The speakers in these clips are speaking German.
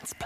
Und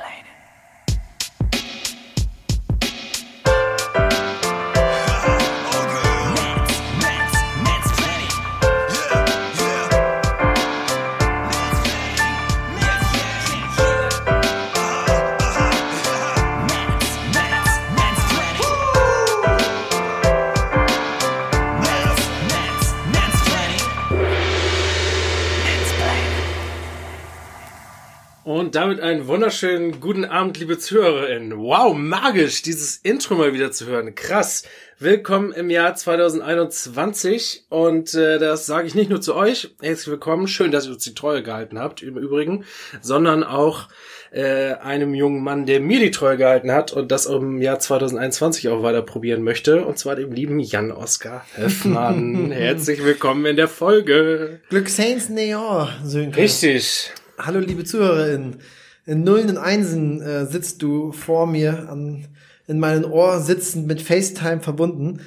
damit einen wunderschönen guten Abend, liebe ZuhörerInnen. Wow, magisch, dieses Intro mal wieder zu hören. Krass. Willkommen im Jahr 2021 und äh, das sage ich nicht nur zu euch. Herzlich willkommen. Schön, dass ihr uns die Treue gehalten habt, im Übrigen, sondern auch äh, einem jungen Mann, der mir die Treue gehalten hat und das im Jahr 2021 auch weiter probieren möchte. Und zwar dem lieben Jan-Oskar Höffmann. Herzlich willkommen in der Folge. Glück Saints Neon, Sönke. Richtig. Hallo liebe ZuhörerInnen. In Nullen und Einsen äh, sitzt du vor mir an, in meinen Ohr sitzend mit FaceTime verbunden.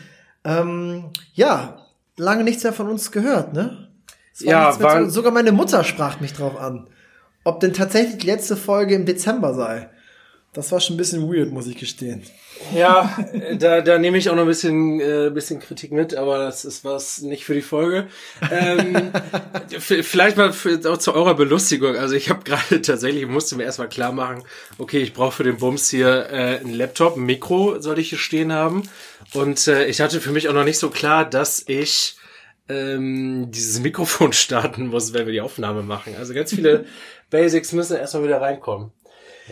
Ähm, ja, lange nichts mehr von uns gehört, ne? War Ja, war- zu, sogar meine Mutter sprach mich drauf an. Ob denn tatsächlich die letzte Folge im Dezember sei. Das war schon ein bisschen weird, muss ich gestehen. Ja, da, da nehme ich auch noch ein bisschen, äh, bisschen Kritik mit, aber das ist was nicht für die Folge. Ähm, vielleicht mal für, auch zu eurer Belustigung. Also ich habe gerade tatsächlich, ich musste mir erstmal klar machen, okay, ich brauche für den Bums hier äh, einen Laptop, ein Mikro soll ich hier stehen haben. Und äh, ich hatte für mich auch noch nicht so klar, dass ich ähm, dieses Mikrofon starten muss, wenn wir die Aufnahme machen. Also ganz viele Basics müssen erstmal wieder reinkommen.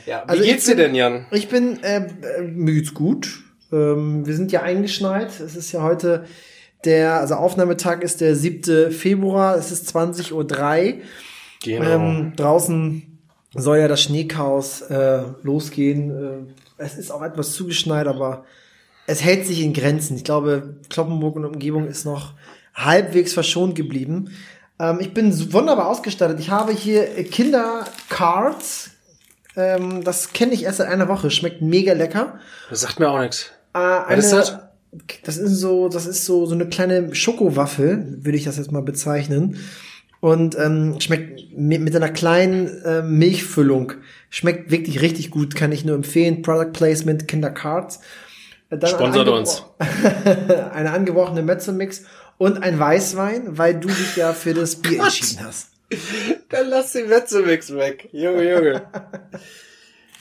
Ja, wie Also geht's dir denn, Jan? Ich bin, äh, äh, mir geht's gut. Ähm, wir sind ja eingeschneit. Es ist ja heute der, also Aufnahmetag ist der 7. Februar. Es ist 20.03 Uhr. Genau. Ähm, draußen soll ja das Schneechaos äh, losgehen. Äh, es ist auch etwas zugeschneit, aber es hält sich in Grenzen. Ich glaube, Kloppenburg und Umgebung ist noch halbwegs verschont geblieben. Ähm, ich bin wunderbar ausgestattet. Ich habe hier Kindercards. Ähm, das kenne ich erst seit einer Woche. Schmeckt mega lecker. Das sagt mir auch nichts. Äh, Was ist das? Das ist so, das ist so, so eine kleine Schokowaffel, würde ich das jetzt mal bezeichnen. Und ähm, schmeckt mit, mit einer kleinen äh, Milchfüllung. Schmeckt wirklich richtig gut, kann ich nur empfehlen. Product Placement, Kindercards. Dann Sponsert eine uns. eine angebrochene Mezzomix und ein Weißwein, weil du dich ja für das Bier entschieden hast. Dann lass den Wetzemix weg. Junge, Junge.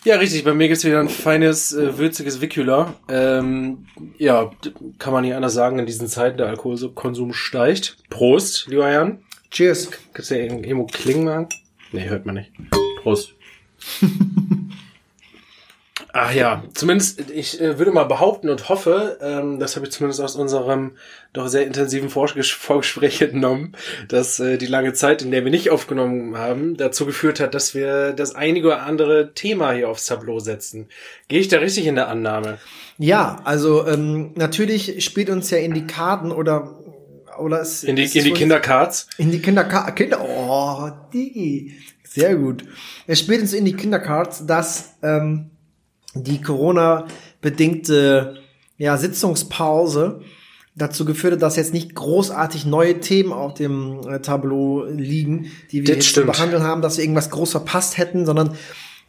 ja, richtig. Bei mir gibt's wieder ein feines, äh, würziges Vicula. Ähm, ja, kann man nicht anders sagen in diesen Zeiten, der Alkoholkonsum steigt. Prost, lieber Jan. Cheers. Kannst du ja irgendwo klingen machen? Nee, hört man nicht. Prost. Ach ja, zumindest, ich äh, würde mal behaupten und hoffe, ähm, das habe ich zumindest aus unserem doch sehr intensiven Vorges Vorgespräch entnommen, dass äh, die lange Zeit, in der wir nicht aufgenommen haben, dazu geführt hat, dass wir das einige oder andere Thema hier aufs Tableau setzen. Gehe ich da richtig in der Annahme? Ja, also ähm, natürlich spielt uns ja in die Karten oder oder es In die, es in die Kindercards? in die Kinderka Kinder oh Digi sehr gut. Es spielt uns in die Kindercards, dass ähm, die Corona bedingte ja Sitzungspause dazu geführt hat, dass jetzt nicht großartig neue Themen auf dem äh, Tableau liegen, die wir Das jetzt stimmt. zu behandeln haben, dass wir irgendwas groß verpasst hätten, sondern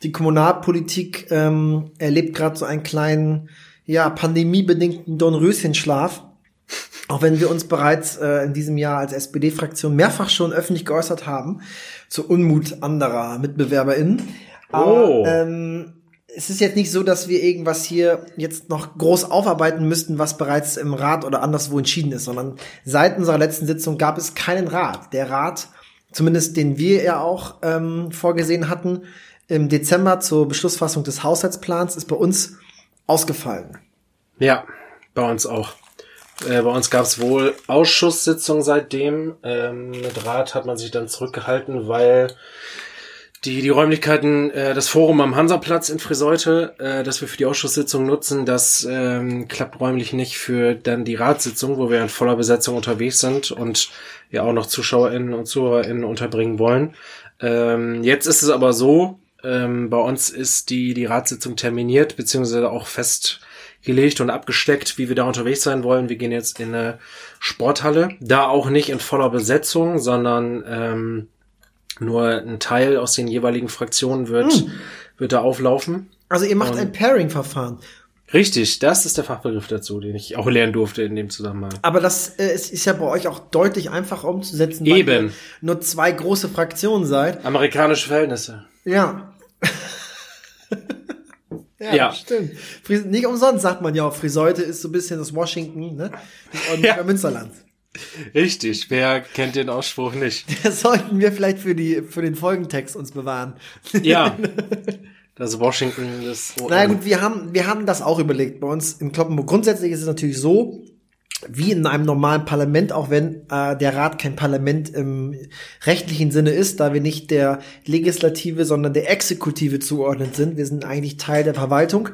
die Kommunalpolitik ähm, erlebt gerade so einen kleinen, ja, pandemiebedingten Dornröschenschlaf. Auch wenn wir uns bereits äh, in diesem Jahr als SPD-Fraktion mehrfach schon öffentlich geäußert haben, zu Unmut anderer MitbewerberInnen. Aber, Oh. ähm, es ist jetzt nicht so, dass wir irgendwas hier jetzt noch groß aufarbeiten müssten, was bereits im Rat oder anderswo entschieden ist, sondern seit unserer letzten Sitzung gab es keinen Rat. Der Rat, zumindest den wir ja auch ähm, vorgesehen hatten, im Dezember zur Beschlussfassung des Haushaltsplans, ist bei uns ausgefallen. Ja, bei uns auch. Äh, bei uns gab es wohl Ausschusssitzungen seitdem. Ähm, mit Rat hat man sich dann zurückgehalten, weil die, die Räumlichkeiten, äh, das Forum am Hansaplatz in Friseute, äh, das wir für die Ausschusssitzung nutzen, das ähm, klappt räumlich nicht für dann die Ratssitzung, wo wir in voller Besetzung unterwegs sind und ja auch noch ZuschauerInnen und ZuhörerInnen unterbringen wollen. Ähm, jetzt ist es aber so, ähm, bei uns ist die, die Ratssitzung terminiert, beziehungsweise auch festgelegt und abgesteckt, wie wir da unterwegs sein wollen. Wir gehen jetzt in eine Sporthalle, da auch nicht in voller Besetzung, sondern ähm, Nur ein Teil aus den jeweiligen Fraktionen wird, hm. wird da auflaufen. Also ihr macht Und ein Pairing-Verfahren. Richtig, das ist der Fachbegriff dazu, den ich auch lernen durfte in dem Zusammenhang. Aber das äh, ist, ist ja bei euch auch deutlich einfacher umzusetzen, weil Eben. ihr nur zwei große Fraktionen seid. Amerikanische Verhältnisse. Ja. ja, ja, stimmt. Nicht umsonst sagt man ja auch, Friseute ist so ein bisschen das Washington, ne? Das ja. Münsterland. Richtig, wer kennt den Ausspruch nicht? Das sollten wir vielleicht für die für den Folgentext uns bewahren. Ja. Das Washington, das. Na naja, gut, wir haben, wir haben das auch überlegt bei uns in Kloppenburg. Grundsätzlich ist es natürlich so, wie in einem normalen Parlament, auch wenn äh, der Rat kein Parlament im rechtlichen Sinne ist, da wir nicht der Legislative, sondern der Exekutive zugeordnet sind. Wir sind eigentlich Teil der Verwaltung.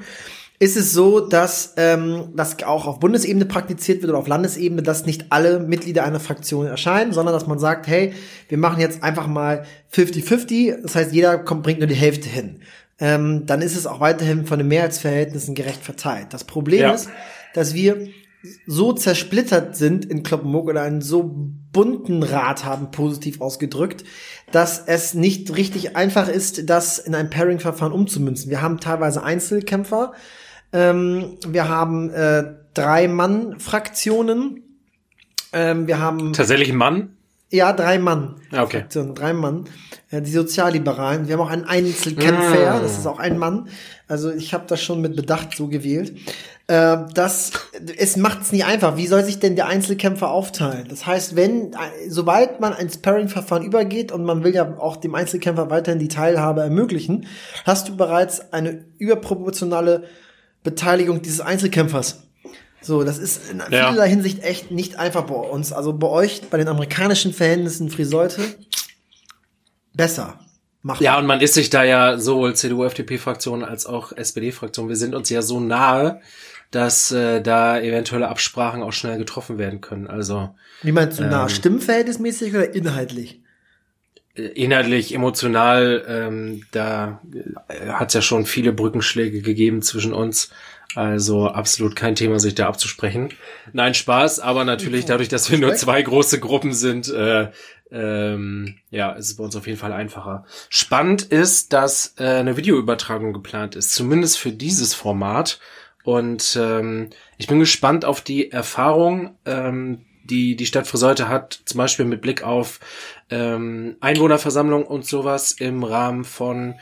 Ist es so, dass ähm, das auch auf Bundesebene praktiziert wird oder auf Landesebene, dass nicht alle Mitglieder einer Fraktion erscheinen, sondern dass man sagt, hey, wir machen jetzt einfach mal 50-50, das heißt, jeder kommt, bringt nur die Hälfte hin ähm, dann ist es auch weiterhin von den Mehrheitsverhältnissen gerecht verteilt. Das Problem ja. ist, dass wir so zersplittert sind in Kloppenburg oder einen so bunten Rat haben, positiv ausgedrückt, dass es nicht richtig einfach ist, das in ein Pairing-Verfahren umzumünzen. Wir haben teilweise Einzelkämpfer, ähm, wir haben äh, drei Mann-Fraktionen, ähm, wir haben tatsächlich einen Mann. Ja, drei Mann. Ah, okay. Fraktionen, drei Mann. Äh, die Sozialliberalen. Wir haben auch einen Einzelkämpfer, mm. das ist auch ein Mann. Also ich habe das schon mit Bedacht so gewählt. Äh, das, es macht es nicht einfach. Wie soll sich denn der Einzelkämpfer aufteilen? Das heißt, wenn, sobald man ein Sparring-Verfahren übergeht und man will ja auch dem Einzelkämpfer weiterhin die Teilhabe ermöglichen, hast du bereits eine überproportionale Beteiligung dieses Einzelkämpfers. So, das ist in ja. vielerlei Hinsicht echt nicht einfach bei uns. Also bei euch, bei den amerikanischen Verhältnissen Friseute, besser. Machen. Ja, und man ist sich da ja sowohl CDU-FDP-Fraktion als auch SPD-Fraktion, wir sind uns ja so nahe, dass äh, da eventuelle Absprachen auch schnell getroffen werden können. Also Wie meinst du, ähm, nah? Stimmverhältnismäßig oder inhaltlich? Äh, inhaltlich, emotional, ähm, da äh, hat es ja schon viele Brückenschläge gegeben zwischen uns. Also absolut kein Thema, sich da abzusprechen. Nein, Spaß, aber natürlich dadurch, dass wir nur zwei große Gruppen sind, äh, ähm, ja, ist es bei uns auf jeden Fall einfacher. Spannend ist, dass äh, eine Videoübertragung geplant ist, zumindest für dieses Format. Und ähm, ich bin gespannt auf die Erfahrung, ähm, die die Stadt Friseute hat, zum Beispiel mit Blick auf ähm, Einwohnerversammlung und sowas im Rahmen von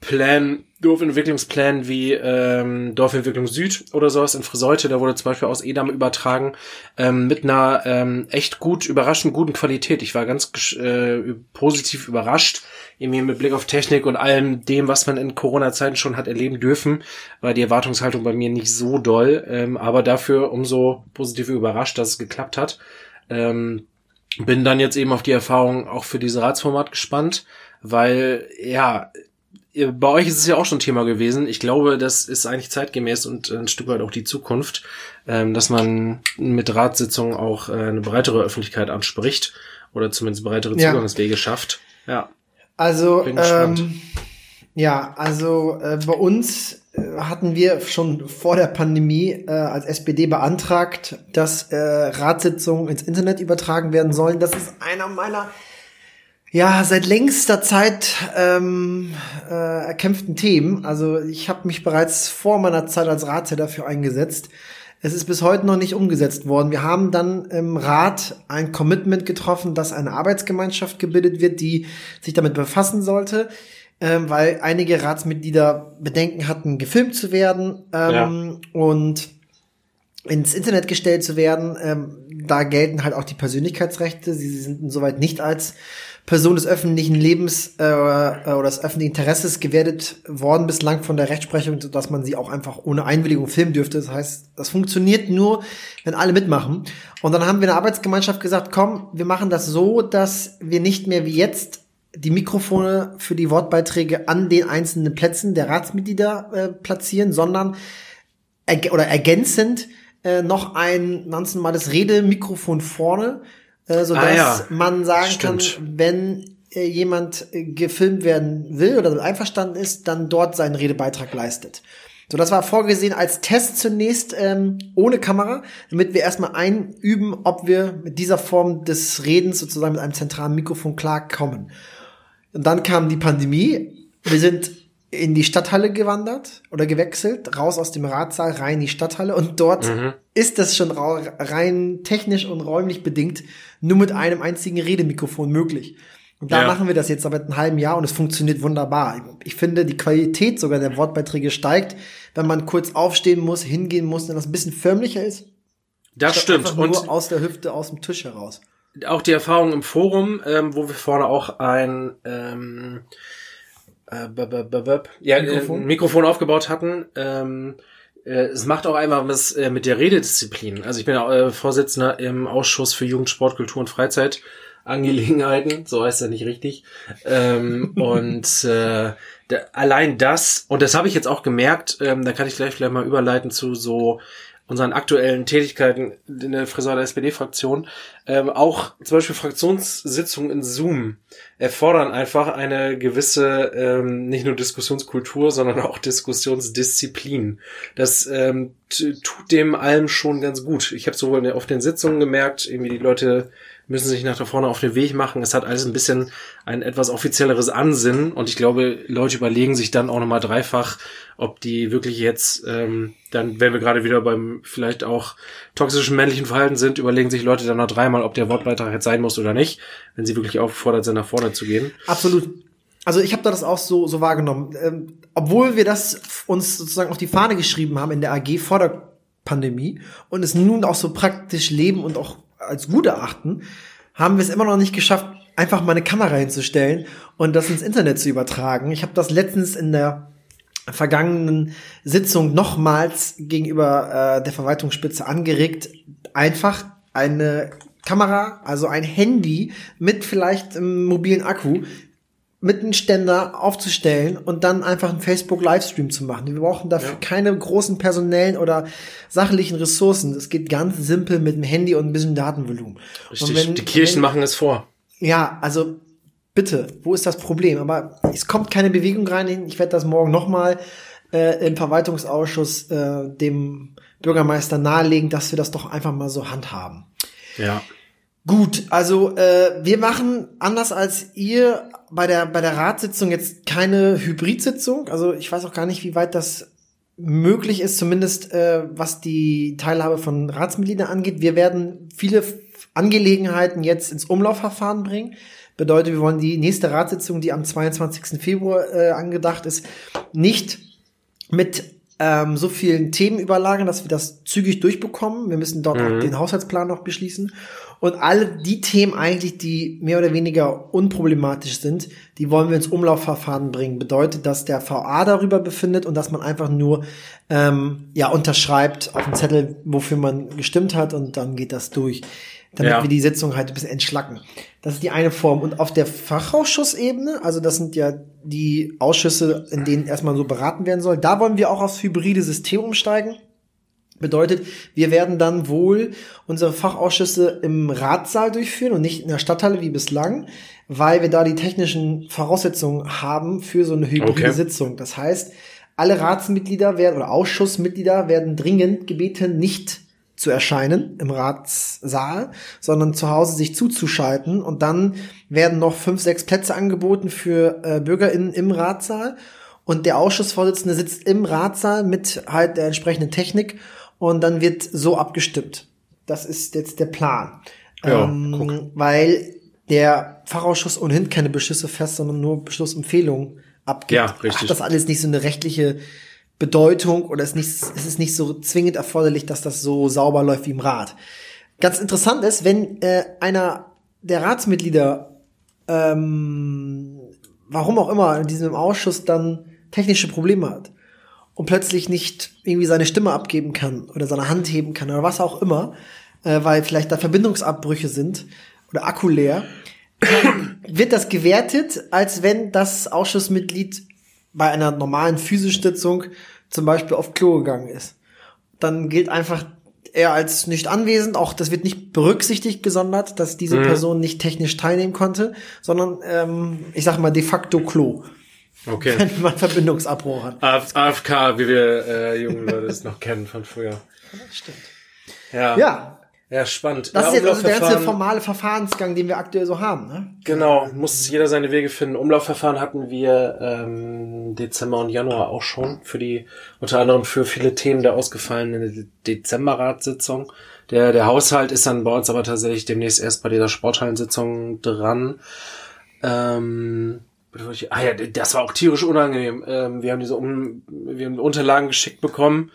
Plan, Dorfentwicklungsplan wie ähm, Dorfentwicklung Süd oder sowas in Friseute, da wurde zum Beispiel aus Edam übertragen, ähm, mit einer ähm, echt gut, überraschend guten Qualität. Ich war ganz äh, positiv überrascht, irgendwie mit Blick auf Technik und allem dem, was man in Corona-Zeiten schon hat erleben dürfen, war die Erwartungshaltung bei mir nicht so doll, ähm, aber dafür umso positiver überrascht, dass es geklappt hat. Ähm, bin dann jetzt eben auf die Erfahrung auch für dieses Ratsformat gespannt, weil ja, bei euch ist es ja auch schon Thema gewesen. Ich glaube, das ist eigentlich zeitgemäß und ein Stück weit auch die Zukunft, ähm, dass man mit Ratssitzungen auch äh, eine breitere Öffentlichkeit anspricht oder zumindest breitere Zugangswege ja. schafft. Ja. Also ähm, ja, also äh, bei uns äh, hatten wir schon vor der Pandemie äh, als SPD beantragt, dass äh, Ratssitzungen ins Internet übertragen werden sollen. Das ist einer meiner ja, seit längster Zeit ähm, äh, erkämpften Themen. Also ich habe mich bereits vor meiner Zeit als Ratsherr dafür eingesetzt. Es ist bis heute noch nicht umgesetzt worden. Wir haben dann im Rat ein Commitment getroffen, dass eine Arbeitsgemeinschaft gebildet wird, die sich damit befassen sollte, ähm, weil einige Ratsmitglieder Bedenken hatten, gefilmt zu werden ähm, ja. und ins Internet gestellt zu werden. Ähm, da gelten halt auch die Persönlichkeitsrechte. Sie sind insoweit nicht als Person des öffentlichen Lebens äh, äh, oder des öffentlichen Interesses gewertet worden bislang von der Rechtsprechung, dass man sie auch einfach ohne Einwilligung filmen dürfte. Das heißt, das funktioniert nur, wenn alle mitmachen. Und dann haben wir in der Arbeitsgemeinschaft gesagt, komm, wir machen das so, dass wir nicht mehr wie jetzt die Mikrofone für die Wortbeiträge an den einzelnen Plätzen der Ratsmitglieder äh, platzieren, sondern erg oder ergänzend äh, noch ein ganz normales Redemikrofon vorne äh, sodass ah, ja. man sagen Stimmt. kann, wenn äh, jemand äh, gefilmt werden will oder einverstanden ist, dann dort seinen Redebeitrag leistet. So, das war vorgesehen als Test zunächst ähm, ohne Kamera, damit wir erstmal einüben, ob wir mit dieser Form des Redens sozusagen mit einem zentralen Mikrofon klarkommen. Und dann kam die Pandemie. Wir sind in die Stadthalle gewandert oder gewechselt, raus aus dem Ratsaal, rein in die Stadthalle und dort Mhm. ist das schon rein technisch und räumlich bedingt nur mit einem einzigen Redemikrofon möglich. Und da Ja. machen wir das jetzt seit einem halben Jahr und es funktioniert wunderbar. Ich finde, die Qualität sogar der Wortbeiträge steigt, wenn man kurz aufstehen muss, hingehen muss, dann das ein bisschen förmlicher ist. Das stimmt. Und nur aus der Hüfte, aus dem Tisch heraus. Auch die Erfahrung im Forum, ähm, wo wir vorne auch ein ähm, äh, b -b -b -b ja, Mikrofon? Mikrofon? Äh, Mikrofon aufgebaut hatten. Ähm, äh, es macht auch einfach was äh, mit der Rededisziplin. Also ich bin äh, Vorsitzender im Ausschuss für Jugend, Sport, Kultur und Freizeitangelegenheiten, so heißt er nicht richtig. Ähm, und äh, da, allein das, und das habe ich jetzt auch gemerkt, ähm, da kann ich gleich vielleicht mal überleiten zu so unseren aktuellen Tätigkeiten in der Friseur der SPD-Fraktion, ähm, auch zum Beispiel Fraktionssitzungen in Zoom erfordern einfach eine gewisse, ähm, nicht nur Diskussionskultur, sondern auch Diskussionsdisziplin. Das ähm, tut dem allem schon ganz gut. Ich habe sowohl auf den Sitzungen gemerkt, irgendwie die Leute müssen sich nach da vorne auf den Weg machen. Es hat alles ein bisschen ein etwas offizielleres Ansinnen und ich glaube, Leute überlegen sich dann auch nochmal dreifach, ob die wirklich jetzt, ähm, dann, wenn wir gerade wieder beim vielleicht auch toxischen männlichen Verhalten sind, überlegen sich Leute dann noch dreimal, ob der Wortbeitrag jetzt sein muss oder nicht, wenn sie wirklich aufgefordert sind, nach vorne zu gehen. Absolut. Also ich habe das auch so, so wahrgenommen. Ähm, obwohl wir das uns sozusagen auf die Fahne geschrieben haben in der AG vor der Pandemie und es nun auch so praktisch leben und auch als gut erachten, haben wir es immer noch nicht geschafft, einfach mal eine Kamera hinzustellen und das ins Internet zu übertragen. Ich habe das letztens in der vergangenen Sitzung nochmals gegenüber äh, der Verwaltungsspitze angeregt, einfach eine Kamera, also ein Handy mit vielleicht einem mobilen Akku mit einem Ständer aufzustellen und dann einfach einen Facebook-Livestream zu machen. Wir brauchen dafür Ja. keine großen personellen oder sachlichen Ressourcen. Es geht ganz simpel mit dem Handy und ein bisschen Datenvolumen. Richtig. Wenn- die Kirchen wenn- machen es vor. ja, also bitte, wo ist das Problem? Aber es kommt keine Bewegung rein. Ich werde das morgen nochmal äh, im Verwaltungsausschuss äh, dem Bürgermeister nahelegen, dass wir das doch einfach mal so handhaben. Ja. Gut, also äh, wir machen anders als ihr bei der bei der Ratssitzung jetzt keine Hybridsitzung. Also ich weiß auch gar nicht, wie weit das möglich ist, zumindest äh, was die Teilhabe von Ratsmitgliedern angeht. Wir werden viele Angelegenheiten jetzt ins Umlaufverfahren bringen. Bedeutet, wir wollen die nächste Ratssitzung, die am 22. Februar äh, angedacht ist, nicht mit ähm, so vielen Themen überlagern, dass wir das zügig durchbekommen. Wir müssen dort auch den Haushaltsplan noch beschließen. Und alle die Themen eigentlich, die mehr oder weniger unproblematisch sind, die wollen wir ins Umlaufverfahren bringen. Bedeutet, dass der VA darüber befindet und dass man einfach nur ähm, ja unterschreibt auf dem Zettel, wofür man gestimmt hat und dann geht das durch. Damit Ja. wir die Sitzung halt ein bisschen entschlacken. Das ist die eine Form. Und auf der Fachausschussebene, also das sind ja die Ausschüsse, in denen erstmal so beraten werden soll, da wollen wir auch aufs hybride System umsteigen. Bedeutet, wir werden dann wohl unsere Fachausschüsse im Ratssaal durchführen und nicht in der Stadthalle wie bislang, weil wir da die technischen Voraussetzungen haben für so eine hybride Okay. Sitzung. Das heißt, alle Ratsmitglieder werden oder Ausschussmitglieder werden dringend gebeten, nicht zu erscheinen im Ratssaal, sondern zu Hause sich zuzuschalten und dann werden noch fünf, sechs Plätze angeboten für äh, BürgerInnen im Ratssaal und der Ausschussvorsitzende sitzt im Ratssaal mit halt der entsprechenden Technik und dann wird so abgestimmt. Das ist jetzt der Plan. Ja, ähm, weil der Fachausschuss ohnehin keine Beschlüsse fest, sondern nur Beschlussempfehlungen abgibt. Ja, richtig. Hat das alles nicht so eine rechtliche Bedeutung oder ist nicht, ist es nicht so zwingend erforderlich, dass das so sauber läuft wie im Rat. Ganz interessant ist, wenn äh, einer der Ratsmitglieder, ähm, warum auch immer, in diesem Ausschuss dann technische Probleme hat und plötzlich nicht irgendwie seine Stimme abgeben kann oder seine Hand heben kann oder was auch immer, äh, weil vielleicht da Verbindungsabbrüche sind oder Akku leer, wird das gewertet, als wenn das Ausschussmitglied bei einer normalen physischen Sitzung zum Beispiel auf Klo gegangen ist. Dann gilt einfach er als nicht anwesend, auch das wird nicht berücksichtigt gesondert, dass diese Person nicht technisch teilnehmen konnte, sondern ähm, ich sag mal de facto Klo, Okay. wenn man Verbindungsabbruch hat. AF AFK, wie wir äh, jungen Leute es noch kennen von früher. Stimmt. Ja. Ja, Ja, spannend. Das ja, ist jetzt also der ganze formale Verfahrensgang, den wir aktuell so haben, ne? Genau, muss jeder seine Wege finden. Umlaufverfahren hatten wir ähm, Dezember und Januar auch schon für die, unter anderem für viele Themen der ausgefallenen Dezemberratssitzung. Der, der Haushalt ist dann bei uns aber tatsächlich demnächst erst bei dieser Sporthallensitzung dran. Ähm, ah ja, das war auch tierisch unangenehm. Ähm, wir haben diese um, wir haben Unterlagen geschickt bekommen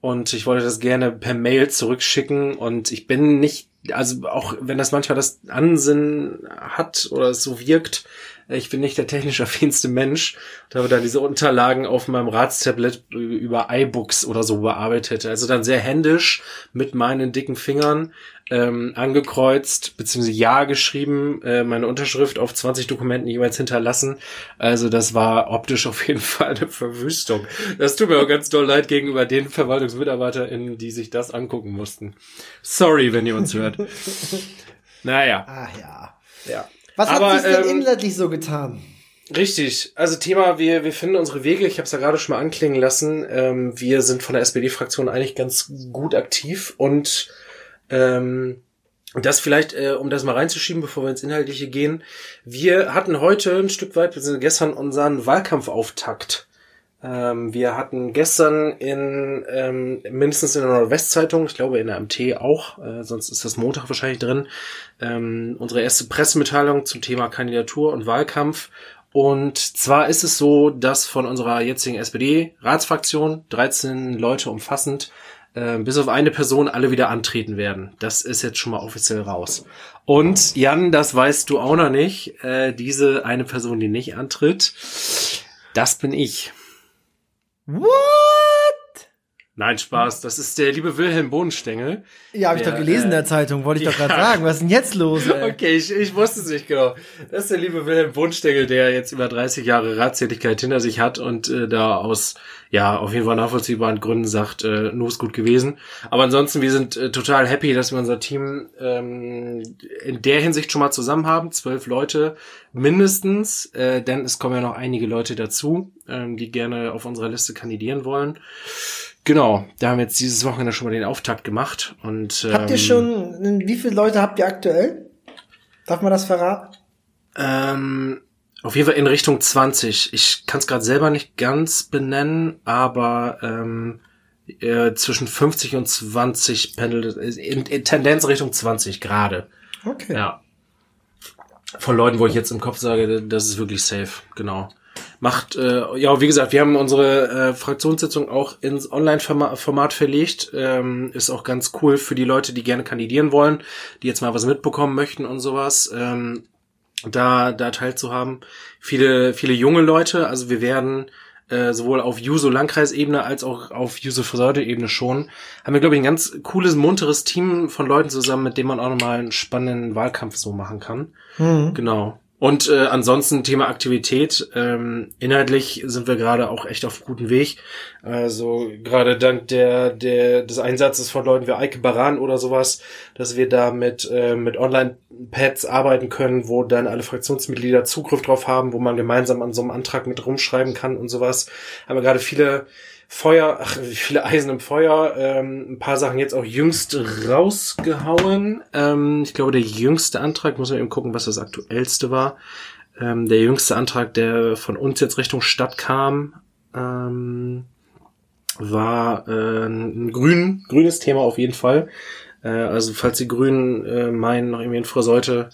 und ich wollte das gerne per Mail zurückschicken und ich bin nicht, also auch wenn das manchmal das Ansinnen hat oder es so wirkt, ich bin nicht der technisch affinste Mensch und habe dann diese Unterlagen auf meinem Ratstablet über iBooks oder so bearbeitet. Also dann sehr händisch mit meinen dicken Fingern ähm, angekreuzt, beziehungsweise Ja geschrieben, äh, meine Unterschrift auf 20 Dokumenten jeweils hinterlassen. Also das war optisch auf jeden Fall eine Verwüstung. Das tut mir auch ganz doll leid gegenüber den VerwaltungsmitarbeiterInnen, die sich das angucken mussten. Sorry, wenn ihr uns hört. Naja, Ach ja. ja. Was Aber, hat sich denn ähm, inhaltlich so getan? Richtig. Also Thema, wir, wir finden unsere Wege. Ich habe es ja gerade schon mal anklingen lassen. Ähm, wir sind von der SPD-Fraktion eigentlich ganz gut aktiv und ähm, das vielleicht, äh, um das mal reinzuschieben, bevor wir ins Inhaltliche gehen. Wir hatten heute ein Stück weit, beziehungsweise gestern unseren Wahlkampfauftakt. Ähm, wir hatten gestern in ähm, mindestens in der Nordwestzeitung, ich glaube in der MT auch, äh, sonst ist das Montag wahrscheinlich drin, ähm, unsere erste Pressemitteilung zum Thema Kandidatur und Wahlkampf. Und zwar ist es so, dass von unserer jetzigen SPD-Ratsfraktion 13 Leute umfassend äh, bis auf eine Person alle wieder antreten werden. Das ist jetzt schon mal offiziell raus. Und Jan, das weißt du auch noch nicht, äh, diese eine Person, die nicht antritt, das bin ich. What? Nein, Spaß. Das ist der liebe Wilhelm Bohnenstengel. Ja, habe ich doch gelesen in äh, der Zeitung, wollte ich doch ja. gerade sagen. Was ist denn jetzt los? Ey? Okay, ich, ich wusste es nicht genau. Das ist der liebe Wilhelm Bohnenstengel, der jetzt über 30 Jahre Ratstätigkeit hinter sich hat und äh, da aus, ja, auf jeden Fall nachvollziehbaren Gründen sagt, äh, nur ist gut gewesen. Aber ansonsten, wir sind äh, total happy, dass wir unser Team ähm, in der Hinsicht schon mal zusammen haben. Zwölf Leute mindestens, äh, denn es kommen ja noch einige Leute dazu, ähm, die gerne auf unserer Liste kandidieren wollen. Genau, da haben wir jetzt dieses Wochenende schon mal den Auftakt gemacht und ähm, Habt ihr schon, wie viele Leute habt ihr aktuell? Darf man das verraten? Ähm, auf jeden Fall in Richtung 20. Ich kann es gerade selber nicht ganz benennen, aber ähm, äh, zwischen 50 und 20 pendelt es- in, in Tendenz Richtung 20 gerade. Okay. Ja. Von Leuten, wo ich jetzt im Kopf sage, das ist wirklich safe, genau. Macht, äh, ja, wie gesagt, wir haben unsere äh, Fraktionssitzung auch ins Online-Format verlegt. Ähm, ist auch ganz cool für die Leute, die gerne kandidieren wollen, die jetzt mal was mitbekommen möchten und sowas. Ähm, da, da teilzuhaben. Viele, viele junge Leute, also wir werden äh, sowohl auf Juso-Landkreisebene als auch auf Juso-Förde-Ebene schon, haben wir, glaube ich, ein ganz cooles, munteres Team von Leuten zusammen, mit dem man auch nochmal einen spannenden Wahlkampf so machen kann. Mhm. Genau. Und äh, ansonsten Thema Aktivität. Ähm, inhaltlich sind wir gerade auch echt auf gutem Weg. Also gerade dank der, der des Einsatzes von Leuten wie Eike Baran oder sowas, dass wir da mit, äh, mit Online-Pads arbeiten können, wo dann alle Fraktionsmitglieder Zugriff drauf haben, wo man gemeinsam an so einem Antrag mit rumschreiben kann und sowas. Haben wir gerade viele Feuer, ach, viele Eisen im Feuer, ähm, ein paar Sachen jetzt auch jüngst rausgehauen. Ähm, ich glaube, der jüngste Antrag, muss man eben gucken, was das aktuellste war. Ähm, der jüngste Antrag, der von uns jetzt Richtung Stadt kam, ähm, war äh, ein grün, grünes Thema auf jeden Fall. Äh, also falls die Grünen äh, meinen, noch irgendwie in Friseute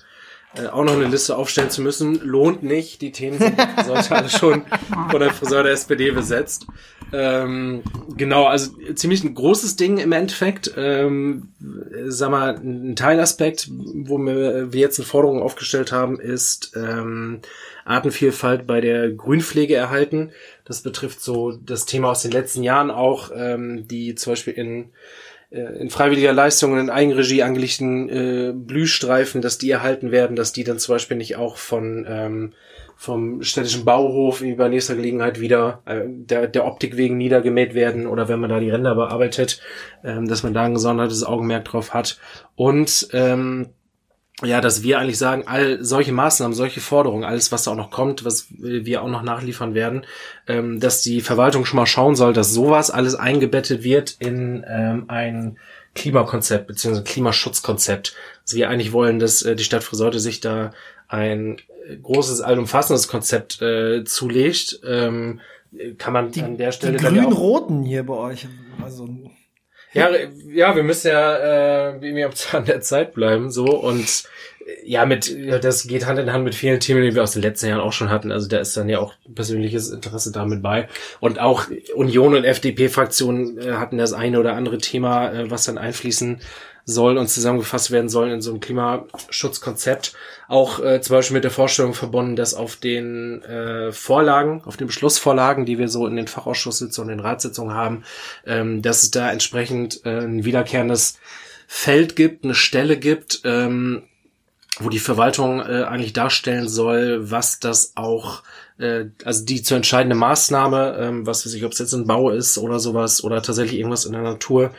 äh, auch noch eine Liste aufstellen zu müssen, lohnt nicht. Die Themen sind sollte alle schon von der Friseur der SPD besetzt. Ähm, genau, also ziemlich ein großes Ding im Endeffekt. Ähm, sag mal, ein Teilaspekt, wo wir, wir jetzt eine Forderung aufgestellt haben, ist ähm, Artenvielfalt bei der Grünpflege erhalten. Das betrifft so das Thema aus den letzten Jahren auch, ähm, die zum Beispiel in in freiwilliger Leistung und in Eigenregie angelegten äh, Blühstreifen, dass die erhalten werden, dass die dann zum Beispiel nicht auch von ähm, vom städtischen Bauhof wie bei nächster Gelegenheit wieder äh, der, der Optik wegen niedergemäht werden oder wenn man da die Ränder bearbeitet, ähm, dass man da ein gesondertes Augenmerk drauf hat. Und ähm, ja, dass wir eigentlich sagen, all solche Maßnahmen, solche Forderungen, alles, was da auch noch kommt, was wir auch noch nachliefern werden, ähm, dass die Verwaltung schon mal schauen soll, dass sowas alles eingebettet wird in ähm, ein Klimakonzept bzw. Klimaschutzkonzept. Also wir eigentlich wollen, dass äh, die Stadt Friseute sich da ein äh, großes, allumfassendes Konzept äh, zulegt. Ähm, kann man Die, an der Stelle die grün-roten hier bei euch. Also, ja, ja, wir müssen ja äh, irgendwie am Zahn der Zeit bleiben, so und äh, ja, mit das geht Hand in Hand mit vielen Themen, die wir aus den letzten Jahren auch schon hatten. Also da ist dann ja auch persönliches Interesse damit bei. Und auch Union und FDP-Fraktionen äh, hatten das eine oder andere Thema, äh, was dann einfließen soll und zusammengefasst werden soll in so einem Klimaschutzkonzept. Auch äh, zum Beispiel mit der Vorstellung verbunden, dass auf den äh, Vorlagen, auf den Beschlussvorlagen, die wir so in den Fachausschusssitzungen, in den Ratssitzungen haben, ähm, dass es da entsprechend äh, ein wiederkehrendes Feld gibt, eine Stelle gibt, ähm, wo die Verwaltung äh, eigentlich darstellen soll, was das auch, äh, also die zu entscheidende Maßnahme, ähm, was weiß ich, ob es jetzt ein Bau ist oder sowas oder tatsächlich irgendwas in der Natur,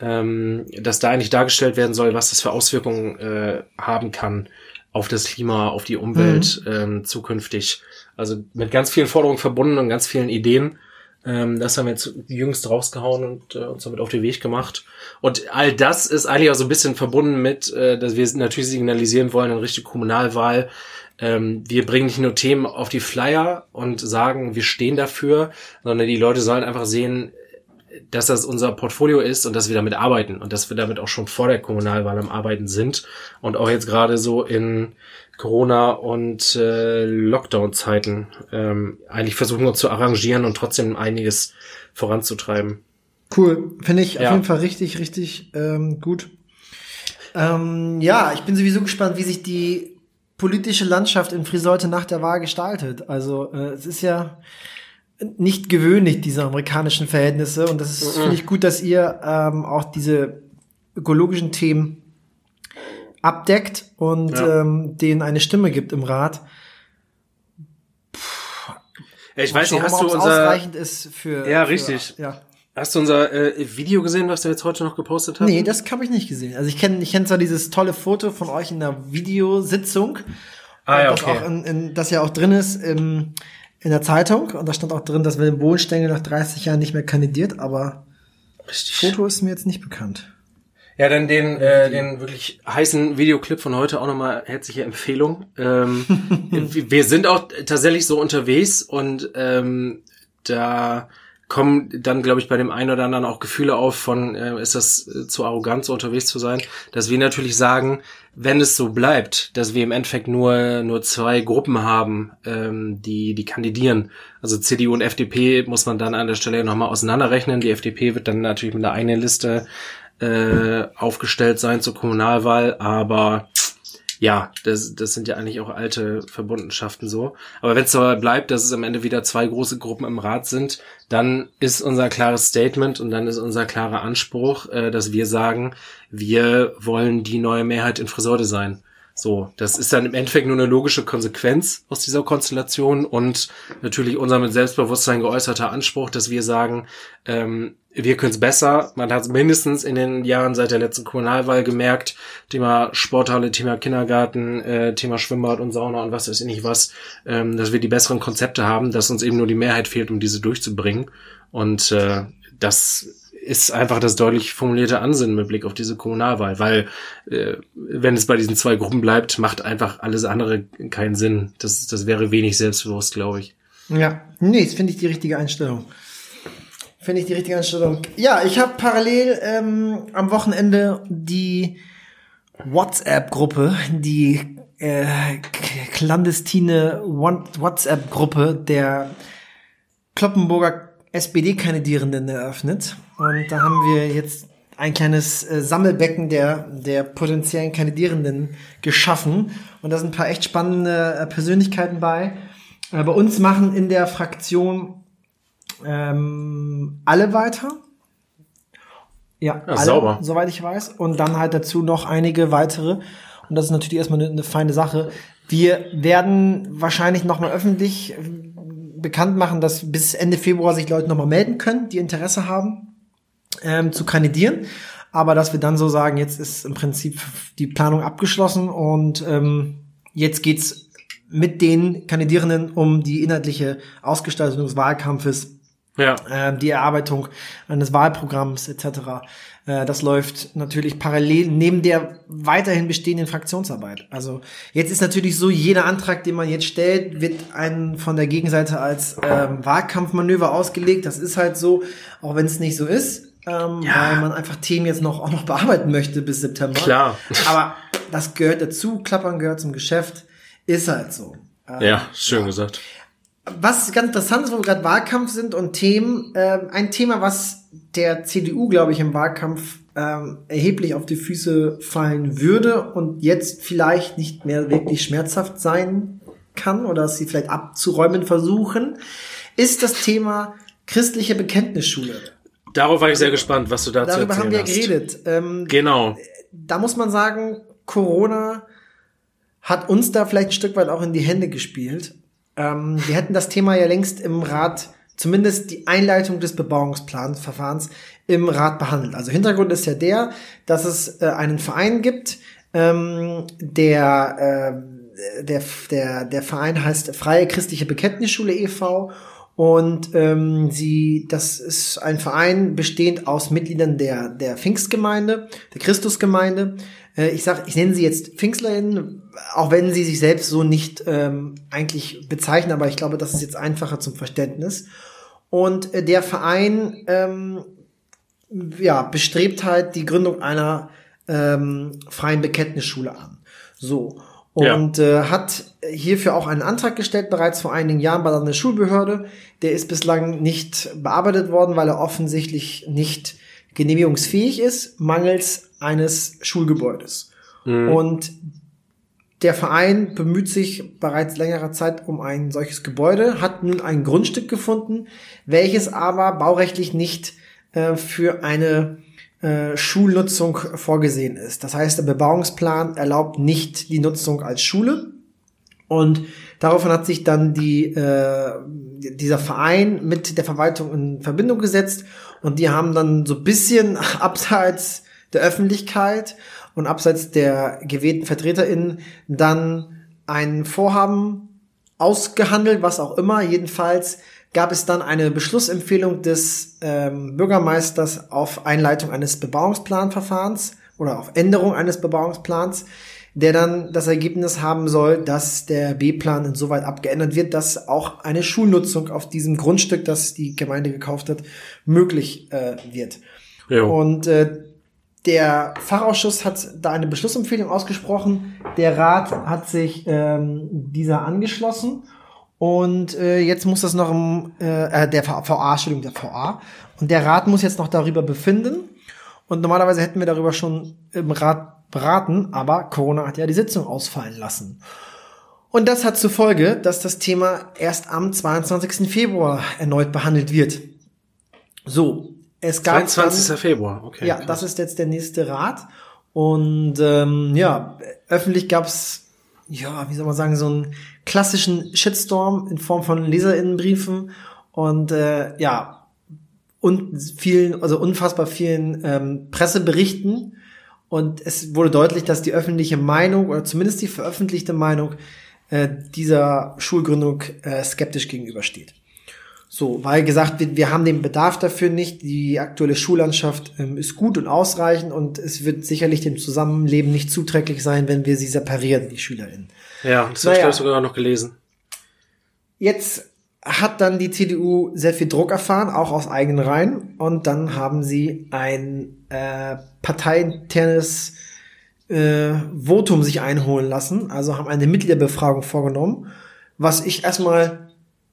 ähm, dass da eigentlich dargestellt werden soll, was das für Auswirkungen äh, haben kann auf das Klima, auf die Umwelt ähm, zukünftig. Also mit ganz vielen Forderungen verbunden und ganz vielen Ideen. Ähm, das haben wir jetzt jüngst rausgehauen und äh, uns damit auf den Weg gemacht. Und all das ist eigentlich auch so ein bisschen verbunden mit, äh, dass wir natürlich signalisieren wollen in Richtung Kommunalwahl. Ähm, wir bringen nicht nur Themen auf die Flyer und sagen, wir stehen dafür, sondern die Leute sollen einfach sehen, dass das unser Portfolio ist und dass wir damit arbeiten und dass wir damit auch schon vor der Kommunalwahl am Arbeiten sind und auch jetzt gerade so in Corona und äh, Lockdown-Zeiten ähm, eigentlich versuchen uns zu arrangieren und trotzdem einiges voranzutreiben. Cool, finde ich Ja. auf jeden Fall richtig, richtig ähm, gut. Ähm, ja, ich bin sowieso gespannt, wie sich die politische Landschaft in Friseute nach der Wahl gestaltet. Also äh, es ist ja nicht gewöhnlich, diese amerikanischen Verhältnisse. Und das ist, finde ich, gut, dass ihr ähm, auch diese ökologischen Themen abdeckt und Ja. ähm, denen eine Stimme gibt im Rat. Ja, ich weiß nicht, hast du unser, ausreichend ist für. Ja, für, richtig. Ja. hast du unser äh, Video gesehen, was du jetzt heute noch gepostet hast? Nee, das habe ich nicht gesehen. Also ich kenne ich kenn zwar dieses tolle Foto von euch in der Videositzung, Ah, ja, das, okay. auch in, in, das ja auch drin ist im, in der Zeitung und da stand auch drin, dass Wilhelm Bohnstengel nach 30 Jahren nicht mehr kandidiert, aber Richtig. Foto ist mir jetzt nicht bekannt. Ja, dann den, äh, den wirklich heißen Videoclip von heute auch nochmal herzliche Empfehlung. Ähm, wir wir sind auch tatsächlich so unterwegs und ähm, da kommen dann, glaube ich, bei dem einen oder anderen auch Gefühle auf von, äh, ist das äh, zu arrogant, so unterwegs zu sein, dass wir natürlich sagen, wenn es so bleibt, dass wir im Endeffekt nur nur zwei Gruppen haben, ähm, die die kandidieren. Also CDU und FDP muss man dann an der Stelle nochmal auseinanderrechnen. Die FDP wird dann natürlich mit einer eigenen Liste äh, aufgestellt sein zur Kommunalwahl, aber ja, das, das sind ja eigentlich auch alte Verbundenschaften so. Aber wenn es dabei bleibt, dass es am Ende wieder zwei große Gruppen im Rat sind, dann ist unser klares Statement und dann ist unser klarer Anspruch, äh, dass wir sagen, wir wollen die neue Mehrheit in Friseute sein. So, das ist dann im Endeffekt nur eine logische Konsequenz aus dieser Konstellation und natürlich unser mit Selbstbewusstsein geäußerter Anspruch, dass wir sagen, ähm, wir können es besser. Man hat es mindestens in den Jahren seit der letzten Kommunalwahl gemerkt. Thema Sporthalle, Thema Kindergarten, äh, Thema Schwimmbad und Sauna und was weiß ich nicht was, ähm, dass wir die besseren Konzepte haben, dass uns eben nur die Mehrheit fehlt, um diese durchzubringen. Und äh, das ist einfach das deutlich formulierte Ansinnen mit Blick auf diese Kommunalwahl, weil äh, wenn es bei diesen zwei Gruppen bleibt, macht einfach alles andere keinen Sinn. Das, das wäre wenig selbstbewusst, glaube ich. Ja, nee, das finde ich die richtige Einstellung. Finde ich die richtige Einstellung. Ja, ich habe parallel ähm, am Wochenende die WhatsApp-Gruppe, die äh, clandestine WhatsApp-Gruppe der Kloppenburger SPD-Kandidierenden eröffnet. Und da haben wir jetzt ein kleines äh, Sammelbecken der, der potenziellen Kandidierenden geschaffen. Und da sind ein paar echt spannende äh, Persönlichkeiten bei. Äh, bei uns machen in der Fraktion ähm, alle weiter. Ja, alle, sauber. soweit ich weiß. Und dann halt dazu noch einige weitere. Und das ist natürlich erstmal eine, eine feine Sache. Wir werden wahrscheinlich nochmal öffentlich äh, bekannt machen, dass bis Ende Februar sich Leute nochmal melden können, die Interesse haben, ähm, zu kandidieren. Aber dass wir dann so sagen, jetzt ist im Prinzip die Planung abgeschlossen und ähm, jetzt geht's mit den Kandidierenden um die inhaltliche Ausgestaltung des Wahlkampfes Ja. ähm, die Erarbeitung eines Wahlprogramms etc. Äh, das läuft natürlich parallel neben der weiterhin bestehenden Fraktionsarbeit. Also jetzt ist natürlich so, jeder Antrag, den man jetzt stellt, wird einen von der Gegenseite als ähm, Wahlkampfmanöver ausgelegt. Das ist halt so, auch wenn es nicht so ist. Ähm, Ja. weil man einfach Themen jetzt noch auch noch bearbeiten möchte bis September. Klar. Aber das gehört dazu, Klappern gehört zum Geschäft, ist halt so. Ähm, Ja, schön gesagt. Was ganz interessant ist, wo wir gerade Wahlkampf sind und Themen, ähm, ein Thema, was der CDU, glaube ich, im Wahlkampf ähm, erheblich auf die Füße fallen würde und jetzt vielleicht nicht mehr wirklich schmerzhaft sein kann oder sie vielleicht abzuräumen versuchen, ist das Thema christliche Bekenntnisschule. Darauf war ich sehr gespannt, was du dazu Darüber haben wir hast. geredet. Ähm, Genau. da muss man sagen, Corona hat uns da vielleicht ein Stück weit auch in die Hände gespielt. Ähm, wir hätten das Thema ja längst im Rat, zumindest die Einleitung des Bebauungsplansverfahrens im Rat behandelt. Also Hintergrund ist ja der, dass es äh, einen Verein gibt, ähm, der, äh, der, der, der Verein heißt Freie Christliche Bekenntnisschule e.V. Und ähm, sie, das ist ein Verein bestehend aus Mitgliedern der der Pfingstgemeinde, der Christusgemeinde. Äh, ich sag, ich nenne sie jetzt PfingstlerInnen, auch wenn sie sich selbst so nicht ähm, eigentlich bezeichnen, aber ich glaube, das ist jetzt einfacher zum Verständnis. Und äh, der Verein ähm, ja, bestrebt halt die Gründung einer ähm, freien Bekenntnisschule an. So. Ja. Und äh, hat hierfür auch einen Antrag gestellt, bereits vor einigen Jahren bei der Landesschulbehörde. Der ist bislang nicht bearbeitet worden, weil er offensichtlich nicht genehmigungsfähig ist, mangels eines Schulgebäudes. Und der Verein bemüht sich bereits längerer Zeit um ein solches Gebäude, hat nun ein Grundstück gefunden, welches aber baurechtlich nicht äh, für eine äh, Schulnutzung vorgesehen ist. Das heißt, der Bebauungsplan erlaubt nicht die Nutzung als Schule. Und daraufhin hat sich dann die, äh, dieser Verein mit der Verwaltung in Verbindung gesetzt und die haben dann so ein bisschen abseits der Öffentlichkeit und abseits der gewählten VertreterInnen dann ein Vorhaben ausgehandelt, was auch immer. Jedenfalls gab es dann eine Beschlussempfehlung des ähm, Bürgermeisters auf Einleitung eines Bebauungsplanverfahrens oder auf Änderung eines Bebauungsplans, der dann das Ergebnis haben soll, dass der B-Plan insoweit abgeändert wird, dass auch eine Schulnutzung auf diesem Grundstück, das die Gemeinde gekauft hat, möglich äh, wird. Jo. Und äh, der Fachausschuss hat da eine Beschlussempfehlung ausgesprochen. Der Rat hat sich ähm, dieser angeschlossen. Und äh, jetzt muss das noch im, äh, äh, der VA, Entschuldigung, der VA. Und der Rat muss jetzt noch darüber befinden. Und normalerweise hätten wir darüber schon im Rat beraten, aber Corona hat ja die Sitzung ausfallen lassen. Und das hat zur Folge, dass das Thema erst am 22. Februar erneut behandelt wird. So, es gab 22. dann- Februar, okay. ja, das ist jetzt der nächste Rat. Und ähm, ja, öffentlich gab's ja, wie soll man sagen, so einen klassischen Shitstorm in Form von Leserinnenbriefen und äh, ja, und vielen, also unfassbar vielen ähm, Presseberichten. Und es wurde deutlich, dass die öffentliche Meinung oder zumindest die veröffentlichte Meinung äh, dieser Schulgründung äh, skeptisch gegenübersteht. So, weil gesagt wird, wir haben den Bedarf dafür nicht, die aktuelle Schullandschaft ähm, ist gut und ausreichend und es wird sicherlich dem Zusammenleben nicht zuträglich sein, wenn wir sie separieren, die SchülerInnen. Ja, das habe Naja. ich sogar noch gelesen. Jetzt hat dann die CDU sehr viel Druck erfahren, auch aus eigenen Reihen. Und dann haben sie ein äh, parteiinternes äh, Votum sich einholen lassen. Also haben eine Mitgliederbefragung vorgenommen, was ich erstmal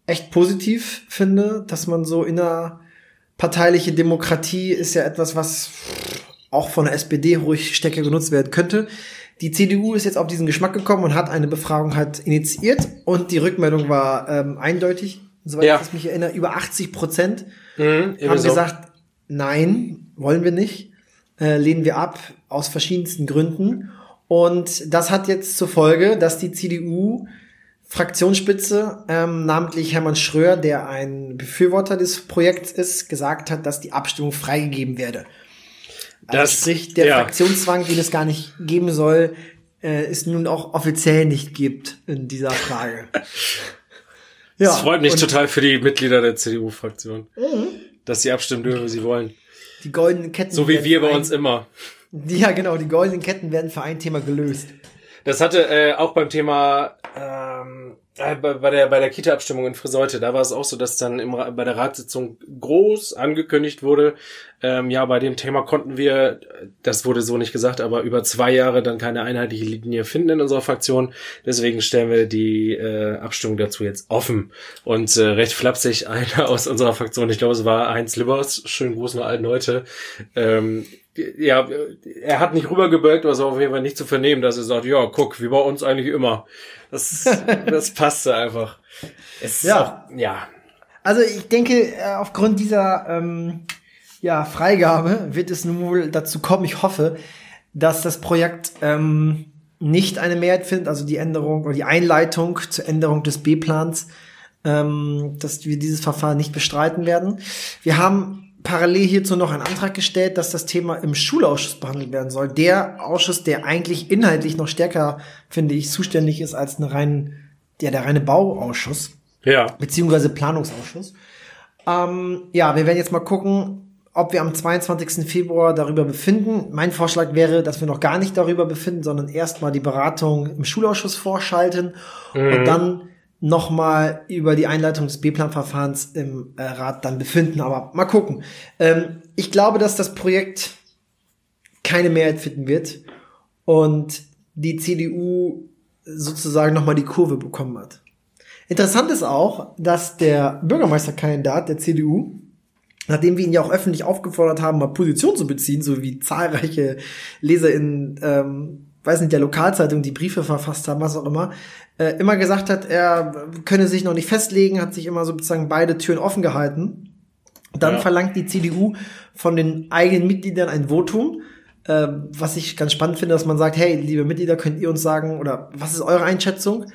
echt positiv finde, dass man so innerparteiliche Demokratie ist ja etwas, was auch von der SPD ruhig stärker genutzt werden könnte. Die CDU ist jetzt auf diesen Geschmack gekommen und hat eine Befragung halt initiiert und die Rückmeldung war ähm, eindeutig, soweit Ja. ich mich erinnere, über 80 Prozent Mhm, haben so. gesagt, nein, wollen wir nicht, äh, lehnen wir ab aus verschiedensten Gründen. Und das hat jetzt zur Folge, dass die CDU Fraktionsspitze, ähm, namentlich Hermann Schröer, der ein Befürworter des Projekts ist, gesagt hat, dass die Abstimmung freigegeben werde. Also Das- sprich, der ja. Fraktionszwang, den es gar nicht geben soll, äh, es nun auch offiziell nicht gibt in dieser Frage. Ja, das freut mich total für die Mitglieder der CDU-Fraktion, mhm. dass sie abstimmen dürfen, wie sie wollen. Die goldenen Ketten. So wie wir bei uns immer. Ja, genau, die goldenen Ketten werden für ein Thema gelöst. Das hatte äh, auch beim Thema äh, bei der bei der Kita-Abstimmung in Friseute, da war es auch so, dass dann im, bei der Ratssitzung groß angekündigt wurde, ähm, ja, bei dem Thema konnten wir, das wurde so nicht gesagt, aber über zwei Jahre dann keine einheitliche Linie finden in unserer Fraktion. Deswegen stellen wir die äh, Abstimmung dazu jetzt offen. Und äh, recht flapsig einer aus unserer Fraktion, ich glaube, es war Heinz Libbers, schönen Gruß nach alten Leute, ähm, ja, er hat nicht rübergebeugt, war auf jeden Fall nicht zu vernehmen, dass er sagt, ja, guck, wie bei uns eigentlich immer. Das, das passte einfach. Es ja. Auch, ja. Also ich denke, äh, aufgrund dieser ähm, ja, Freigabe wird es nun wohl dazu kommen, ich hoffe, dass das Projekt ähm, nicht eine Mehrheit findet, also die Änderung oder die Einleitung zur Änderung des B-Plans, ähm, dass wir dieses Verfahren nicht bestreiten werden. Wir haben parallel hierzu noch einen Antrag gestellt, dass das Thema im Schulausschuss behandelt werden soll. Der Ausschuss, der eigentlich inhaltlich noch stärker, finde ich, zuständig ist als eine rein, ja, der reine Bauausschuss. Ja. Beziehungsweise Planungsausschuss. Ähm, ja, wir werden jetzt mal gucken, ob wir am 22. Februar darüber befinden. Mein Vorschlag wäre, dass wir noch gar nicht darüber befinden, sondern erstmal die Beratung im Schulausschuss vorschalten mhm. und dann nochmal über die Einleitung des B-Plan-Verfahrens im äh, Rat dann befinden. Aber mal gucken. Ähm, ich glaube, dass das Projekt keine Mehrheit finden wird und die CDU sozusagen nochmal die Kurve bekommen hat. Interessant ist auch, dass der Bürgermeisterkandidat der CDU, nachdem wir ihn ja auch öffentlich aufgefordert haben, mal Position zu beziehen, so wie zahlreiche Leser in ähm, weiß nicht, der Lokalzeitung die Briefe verfasst haben, was auch immer, äh, immer gesagt hat, er könne sich noch nicht festlegen, hat sich immer sozusagen beide Türen offen gehalten. Dann ja. verlangt die CDU von den eigenen Mitgliedern ein Votum, äh, was ich ganz spannend finde, dass man sagt, hey, liebe Mitglieder, könnt ihr uns sagen, oder was ist eure Einschätzung?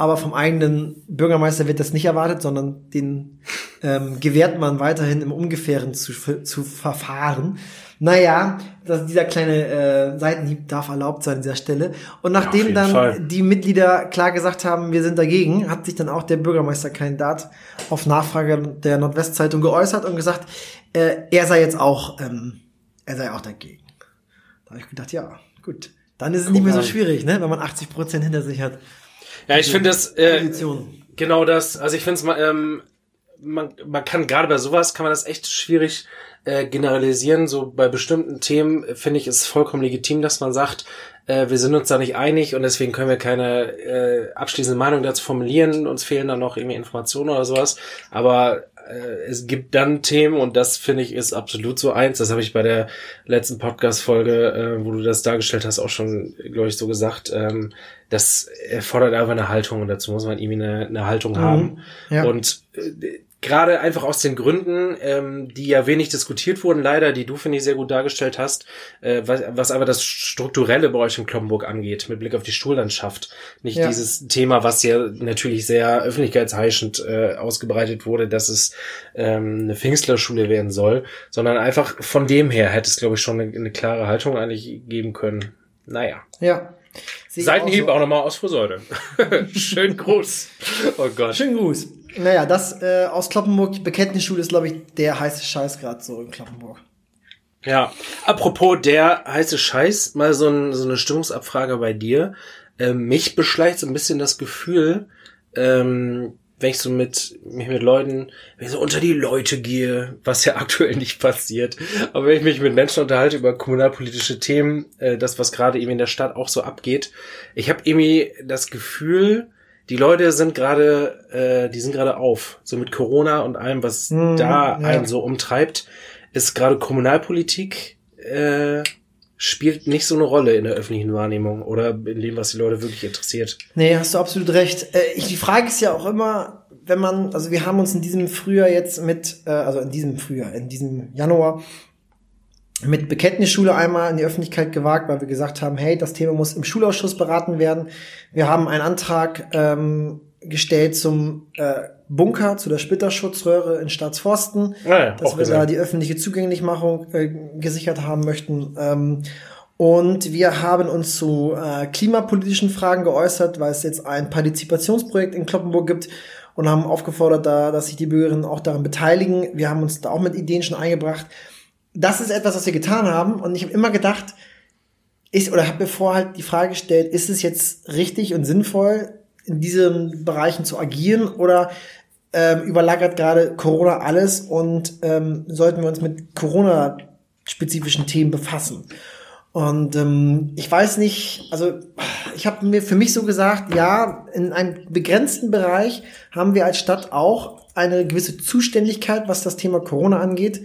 aber vom eigenen Bürgermeister wird das nicht erwartet, sondern den ähm, gewährt man weiterhin im Ungefähren zu, zu verfahren. Naja, dass dieser kleine äh, Seitenhieb darf erlaubt sein an dieser Stelle. Und nachdem ja, dann Fall. die Mitglieder klar gesagt haben, wir sind dagegen, hat sich dann auch der Bürgermeisterkandidat auf Nachfrage der Nordwestzeitung geäußert und gesagt, äh, er sei jetzt auch, ähm, er sei auch dagegen. Da habe ich gedacht, ja, gut. Dann ist es Guck nicht mehr so schwierig, ne, wenn man 80 Prozent hinter sich hat. Ja, ich finde das äh, genau das. Also ich finde es ähm, man, man kann gerade bei sowas kann man das echt schwierig äh, generalisieren. So bei bestimmten Themen finde ich es vollkommen legitim, dass man sagt, äh, wir sind uns da nicht einig und deswegen können wir keine äh, abschließende Meinung dazu formulieren. Uns fehlen da noch irgendwie Informationen oder sowas. Aber äh, es gibt dann Themen und das finde ich ist absolut so eins. Das habe ich bei der letzten Podcast-Folge, äh, wo du das dargestellt hast, auch schon, glaube ich, so gesagt. Ähm, das erfordert einfach eine Haltung und dazu muss man irgendwie eine, eine Haltung mhm. haben. Ja. Und äh, Gerade einfach aus den Gründen, ähm, die ja wenig diskutiert wurden, leider, die du, finde ich, sehr gut dargestellt hast, äh, was, was aber das Strukturelle bei euch in Kloppenburg angeht, mit Blick auf die Stuhllandschaft. Nicht ja. dieses Thema, was ja natürlich sehr öffentlichkeitsheischend äh, ausgebreitet wurde, dass es ähm, eine Pfingstlerschule werden soll, sondern einfach von dem her hätte es, glaube ich, schon eine, eine klare Haltung eigentlich geben können. Naja. Ja. Seitenhieb auch, so. auch nochmal aus Friseude. Schön Gruß. Oh Gott. Schönen Gruß. Naja, das äh, aus Kloppenburg, Bekenntnisschule ist, glaube ich, der heiße Scheiß gerade so in Kloppenburg. Ja, apropos der heiße Scheiß, mal so, ein, so eine Stimmungsabfrage bei dir. Ähm, mich beschleicht so ein bisschen das Gefühl, ähm, wenn ich so mit, mich mit Leuten, wenn ich so unter die Leute gehe, was ja aktuell nicht passiert, aber wenn ich mich mit Menschen unterhalte über kommunalpolitische Themen, äh, das, was gerade eben in der Stadt auch so abgeht, ich habe irgendwie das Gefühl, die Leute sind gerade, äh, die sind gerade auf. So mit Corona und allem, was mm, da ja. einen so umtreibt, ist gerade Kommunalpolitik äh, spielt nicht so eine Rolle in der öffentlichen Wahrnehmung oder in dem, was die Leute wirklich interessiert. Nee, hast du absolut recht. Äh, ich, die Frage ist ja auch immer, wenn man, also wir haben uns in diesem Frühjahr jetzt mit, äh, also in diesem Frühjahr, in diesem Januar mit Bekenntnisschule einmal in die Öffentlichkeit gewagt, weil wir gesagt haben, hey, das Thema muss im Schulausschuss beraten werden. Wir haben einen Antrag ähm, gestellt zum äh, Bunker, zu der Splitterschutzröhre in Staatsforsten, ah ja, dass wir gesagt. da die öffentliche Zugänglichmachung äh, gesichert haben möchten. Ähm, und wir haben uns zu äh, klimapolitischen Fragen geäußert, weil es jetzt ein Partizipationsprojekt in Kloppenburg gibt und haben aufgefordert, da, dass sich die Bürgerinnen auch daran beteiligen. Wir haben uns da auch mit Ideen schon eingebracht. Das ist etwas, was wir getan haben. Und ich habe immer gedacht, ist, oder habe mir vorher halt die Frage gestellt, ist es jetzt richtig und sinnvoll, in diesen Bereichen zu agieren oder ähm, überlagert gerade Corona alles und ähm, sollten wir uns mit Corona-spezifischen Themen befassen? Und ähm, ich weiß nicht, also ich habe mir für mich so gesagt, ja, in einem begrenzten Bereich haben wir als Stadt auch eine gewisse Zuständigkeit, was das Thema Corona angeht.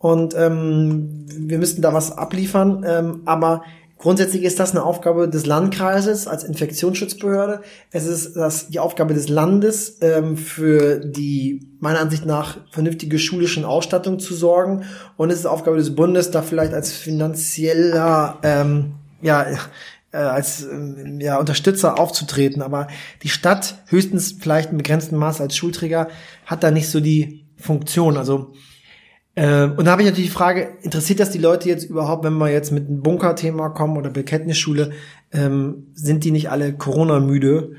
Und ähm, wir müssten da was abliefern. Ähm, aber Grundsätzlich ist das eine Aufgabe des Landkreises als Infektionsschutzbehörde. Es ist das die Aufgabe des Landes, ähm, für die meiner Ansicht nach vernünftige schulischen Ausstattung zu sorgen. Und es ist Aufgabe des Bundes, da vielleicht als finanzieller, ähm, ja, äh, als ähm, ja, Unterstützer aufzutreten. Aber die Stadt, höchstens vielleicht in begrenztem Maß als Schulträger, hat da nicht so die Funktion. Also äh, und da habe ich natürlich die Frage, interessiert das die Leute jetzt überhaupt, wenn wir jetzt mit einem Bunker-Thema kommen oder Bekenntnisschule, ähm, sind die nicht alle Corona-müde?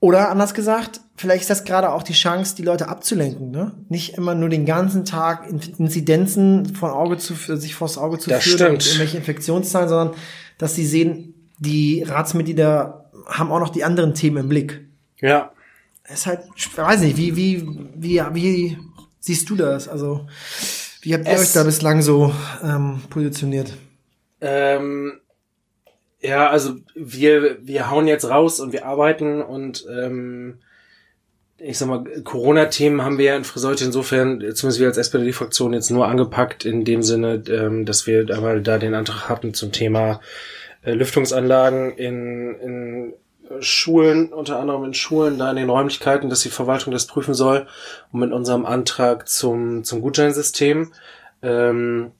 Oder anders gesagt, vielleicht ist das gerade auch die Chance, die Leute abzulenken, ne? Nicht immer nur den ganzen Tag Inzidenzen von Auge zu, sich vors Auge zu das führen stimmt. und irgendwelche Infektionszahlen, sondern dass sie sehen, die Ratsmitglieder haben auch noch die anderen Themen im Blick. Ja. Es ist halt, ich weiß nicht, wie, wie, wie, wie siehst du das? Also, wie habt ihr Es- euch da bislang so ähm, positioniert? Ähm, ja, also wir, wir hauen jetzt raus und wir arbeiten und ähm, ich sag mal, Corona-Themen haben wir ja in Friseute insofern, zumindest wir als SPD-Fraktion jetzt nur angepackt, in dem Sinne, ähm, dass wir einmal da den Antrag hatten zum Thema äh, Lüftungsanlagen in, in Schulen, unter anderem in Schulen, da in den Räumlichkeiten, dass die Verwaltung das prüfen soll. Und mit unserem Antrag zum, zum Gutscheinsystem. Ähm,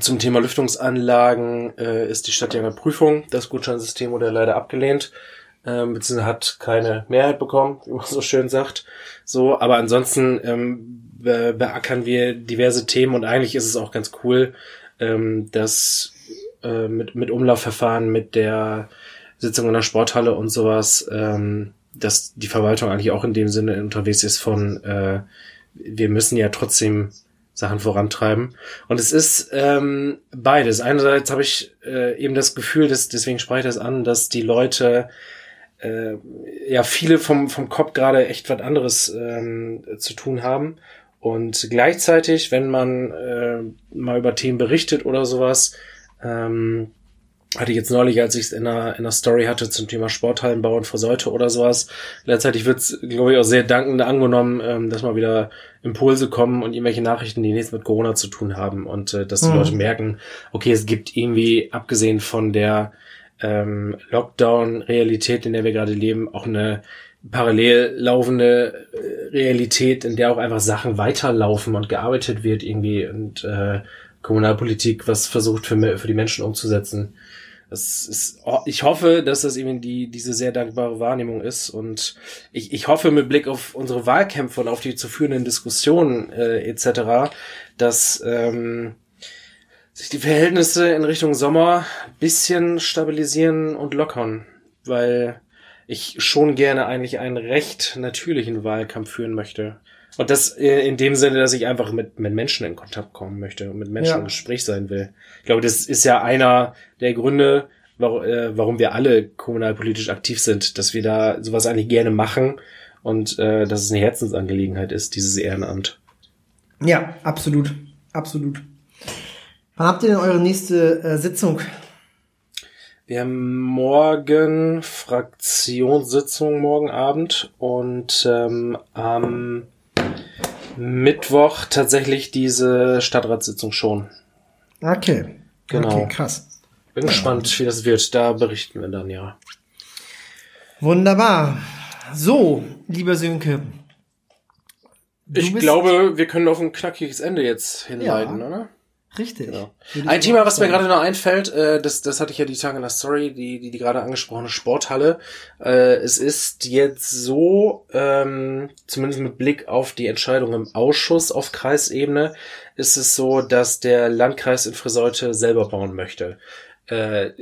zum Thema Lüftungsanlagen äh, ist die Stadt ja in der Prüfung. Das Gutscheinsystem wurde leider abgelehnt, ähm, beziehungsweise hat keine Mehrheit bekommen, wie man so schön sagt. So, aber ansonsten ähm, be beackern wir diverse Themen und eigentlich ist es auch ganz cool, ähm, dass äh, mit, mit Umlaufverfahren, mit der Sitzung in der Sporthalle und sowas, ähm, dass die Verwaltung eigentlich auch in dem Sinne unterwegs ist von, äh, wir müssen ja trotzdem Sachen vorantreiben. Und es ist ähm, beides. Einerseits habe ich äh, eben das Gefühl, dass, deswegen spreche ich das an, dass die Leute äh, ja viele vom, vom Kopf gerade echt was anderes ähm, zu tun haben. Und gleichzeitig, wenn man äh, mal über Themen berichtet oder sowas, ähm, hatte ich jetzt neulich, als ich es in einer, in einer Story hatte zum Thema Sporthallenbau und Versäute oder sowas. Gleichzeitig wird es, glaube ich, auch sehr dankend angenommen, ähm, dass mal wieder Impulse kommen und irgendwelche Nachrichten, die nichts mit Corona zu tun haben und äh, dass die Mhm. Leute merken, okay, es gibt irgendwie, abgesehen von der ähm, Lockdown-Realität, in der wir gerade leben, auch eine parallel laufende äh, Realität, in der auch einfach Sachen weiterlaufen und gearbeitet wird irgendwie und äh, Kommunalpolitik was versucht für, für die Menschen umzusetzen. Das ist, ich hoffe, dass das eben die, diese sehr dankbare Wahrnehmung ist und ich, ich hoffe mit Blick auf unsere Wahlkämpfe und auf die zu führenden Diskussionen äh, etc., dass ähm, sich die Verhältnisse in Richtung Sommer bisschen stabilisieren und lockern, weil ich schon gerne eigentlich einen recht natürlichen Wahlkampf führen möchte. Und das äh, in dem Sinne, dass ich einfach mit, mit Menschen in Kontakt kommen möchte und mit Menschen Ja. im Gespräch sein will. Ich glaube, das ist ja einer der Gründe, warum, äh, warum wir alle kommunalpolitisch aktiv sind, dass wir da sowas eigentlich gerne machen und äh, dass es eine Herzensangelegenheit ist, dieses Ehrenamt. Ja, absolut. Absolut. Wann habt ihr denn eure nächste äh, Sitzung? Wir haben morgen Fraktionssitzung morgen Abend und ähm, am Mittwoch tatsächlich diese Stadtratssitzung schon. Okay. Genau. Okay, krass. Bin gespannt, wie das wird. Da berichten wir dann, ja. Wunderbar. So, lieber Sönke. Ich glaube, wir können auf ein knackiges Ende jetzt hinleiten, Ja. oder? Richtig. Genau. Ein Thema, was mir gerade noch einfällt, äh, das, das hatte ich ja die Tage in der Story, die, die, die gerade angesprochene Sporthalle. Äh, es ist jetzt so, ähm, zumindest mit Blick auf die Entscheidung im Ausschuss auf Kreisebene, ist es so, dass der Landkreis in Friseute selber bauen möchte. Äh, Ja,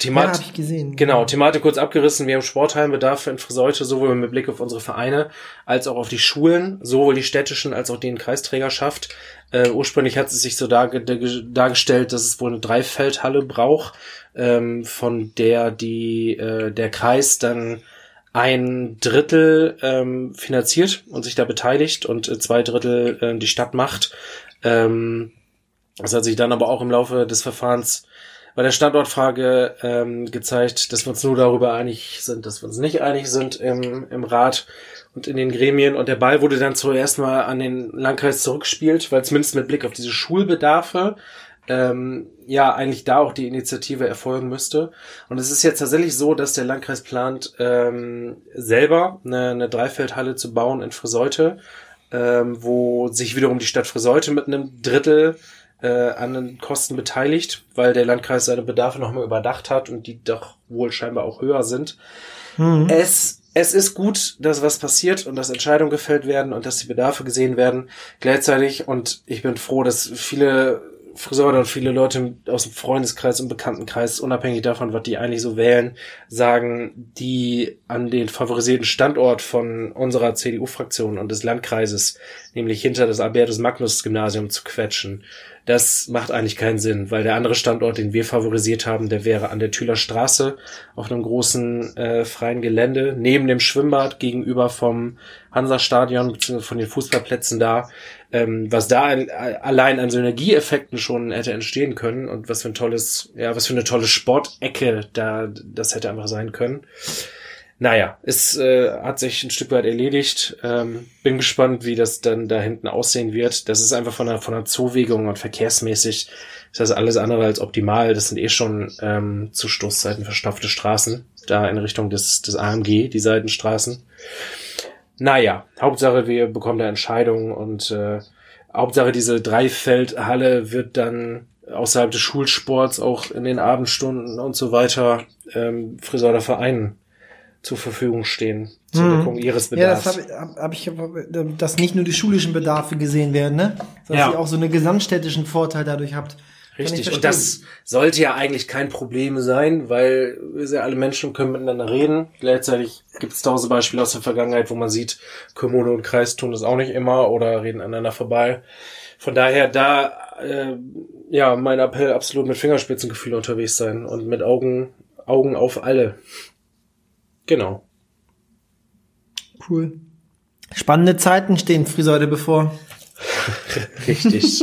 Themat hab ich gesehen. Genau, Thematik kurz abgerissen. Wir haben Sportheimbedarf in Friseute, sowohl mit Blick auf unsere Vereine als auch auf die Schulen, sowohl die städtischen als auch die in Kreisträgerschaft. Äh, ursprünglich hat es sich so darge dargestellt, dass es wohl eine Dreifeldhalle braucht, ähm, von der die äh, der Kreis dann ein Drittel ähm, finanziert und sich da beteiligt und äh, zwei Drittel äh, die Stadt macht. Ähm, das hat sich dann aber auch im Laufe des Verfahrens bei der Standortfrage ähm, gezeigt, dass wir uns nur darüber einig sind, dass wir uns nicht einig sind im, im Rat und in den Gremien. Und der Ball wurde dann zuerst mal an den Landkreis zurückgespielt, weil zumindest mit Blick auf diese Schulbedarfe ähm, ja eigentlich da auch die Initiative erfolgen müsste. Und es ist jetzt tatsächlich so, dass der Landkreis plant, ähm, selber eine, eine Dreifeldhalle zu bauen in Friseute, ähm, wo sich wiederum die Stadt Friseute mit einem Drittel äh, an den Kosten beteiligt, weil der Landkreis seine Bedarfe nochmal überdacht hat und die doch wohl scheinbar auch höher sind. Es, es ist gut, dass was passiert und dass Entscheidungen gefällt werden und dass die Bedarfe gesehen werden gleichzeitig. Und ich bin froh, dass viele Friseure und viele Leute aus dem Freundeskreis und Bekanntenkreis, unabhängig davon, was die eigentlich so wählen, sagen, die an den favorisierten Standort von unserer CDU-Fraktion und des Landkreises, nämlich hinter das Albertus-Magnus-Gymnasium zu quetschen. Das macht eigentlich keinen Sinn, weil der andere Standort, den wir favorisiert haben, der wäre an der Thüler Straße auf einem großen äh, freien Gelände neben dem Schwimmbad gegenüber vom Hansa-Stadion bzw. von den Fußballplätzen da. Ähm, was da ein, allein an Synergieeffekten schon hätte entstehen können und was für ein tolles, ja, was für eine tolle Sportecke da das hätte einfach sein können. Naja, es äh, hat sich ein Stück weit erledigt. Ähm, bin gespannt, wie das dann da hinten aussehen wird. Das ist einfach von der, von der Zuwegung und verkehrsmäßig ist das alles andere als optimal. Das sind eh schon ähm, zu Stoßzeiten verstopfte Straßen, da in Richtung des, des AMG, die Seitenstraßen. Naja, Hauptsache wir bekommen da Entscheidungen und äh, Hauptsache diese Dreifeldhalle wird dann außerhalb des Schulsports auch in den Abendstunden und so weiter ähm, Friseure Vereinen zur Verfügung stehen zur Mhm. Deckung ihres Ja, das Bedarfs. habe hab, hab ich, dass nicht nur die schulischen Bedarfe gesehen werden, ne? Sondern Ja. dass ihr auch so einen gesamtstädtischen Vorteil dadurch habt. Richtig. Und das sollte ja eigentlich kein Problem sein, weil wir sind ja alle Menschen können miteinander reden. Gleichzeitig gibt es tausend Beispiele aus der Vergangenheit, wo man sieht, Kommune und Kreis tun das auch nicht immer oder reden aneinander vorbei. Von daher da äh, ja mein Appell absolut mit Fingerspitzengefühl unterwegs sein und mit Augen Augen auf alle. Genau. Cool. Spannende Zeiten stehen Friseute bevor. Richtig.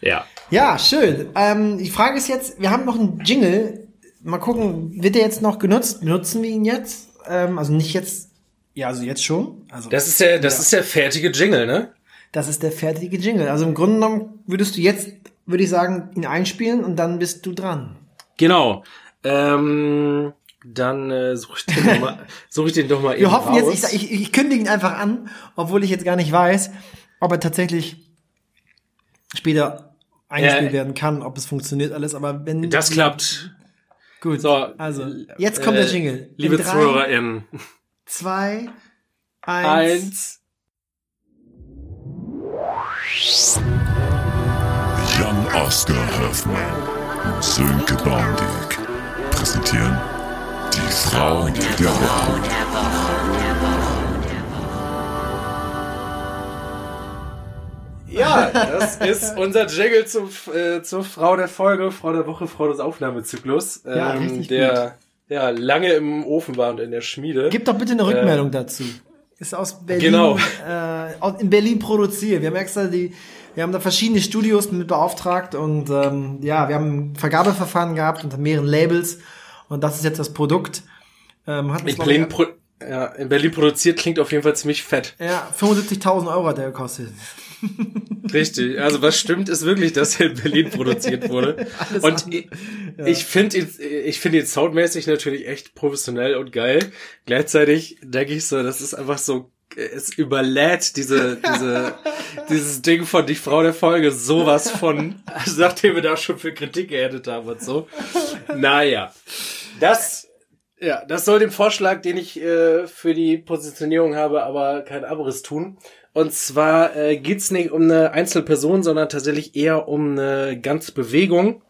ja. Ja, schön. Ähm, die Frage ist jetzt, wir haben noch einen Jingle. Mal gucken, wird der jetzt noch genutzt? Benutzen wir ihn jetzt? Ähm, also nicht jetzt, ja, also jetzt schon. Also Das ist der, das Ja. ist der fertige Jingle, ne? das ist der fertige Jingle. Also im Grunde genommen würdest du jetzt, würde ich sagen, ihn einspielen und dann bist du dran. Genau. Ähm, dann äh, suche ich den doch mal, such ich den doch mal Wir eben hoffen raus. jetzt, ich, ich, ich kündige ihn einfach an, obwohl ich jetzt gar nicht weiß, ob er tatsächlich später eingespielt Ja. werden kann, ob es funktioniert alles, aber wenn das klappt. gut. So, also jetzt kommt äh, der Jingle. Liebe drei, ZuhörerInnen. zwei, eins. Eins. Jan Oscar Hoffmann und Sönke Baumdick präsentieren die Frauen der Woche. Ja, das ist unser Jingle zum, äh, zur Frau der Folge, Frau der Woche, Frau des Aufnahmezyklus. Ähm, Ja, richtig der ja lange im Ofen war und in der Schmiede. Gib doch bitte eine Rückmeldung dazu. Ist aus Berlin, Genau. äh, aus- in Berlin produziert. Wir haben extra die, wir haben da verschiedene Studios mit beauftragt und ähm, ja, wir haben ein Vergabeverfahren gehabt unter mehreren Labels und das ist jetzt das Produkt. Ähm, hat in, Berlin pro, ja, in Berlin produziert klingt auf jeden Fall ziemlich fett. ja, 75.000 Euro hat der gekostet. Richtig. Also was stimmt, ist wirklich, dass er in Berlin produziert wurde. und ich, ich finde ihn, ich finde ihn soundmäßig natürlich echt professionell und geil. Gleichzeitig denke ich so, das ist einfach so, es überlädt diese, diese, dieses Ding von die Frau der Folge sowas von, also nachdem wir da schon für Kritik geerntet haben und so. Naja. Das, ja, das soll dem Vorschlag, den ich äh, für die Positionierung habe, aber kein Abriss tun. Und zwar äh, geht's nicht um eine Einzelperson, sondern tatsächlich eher um eine ganze Bewegung.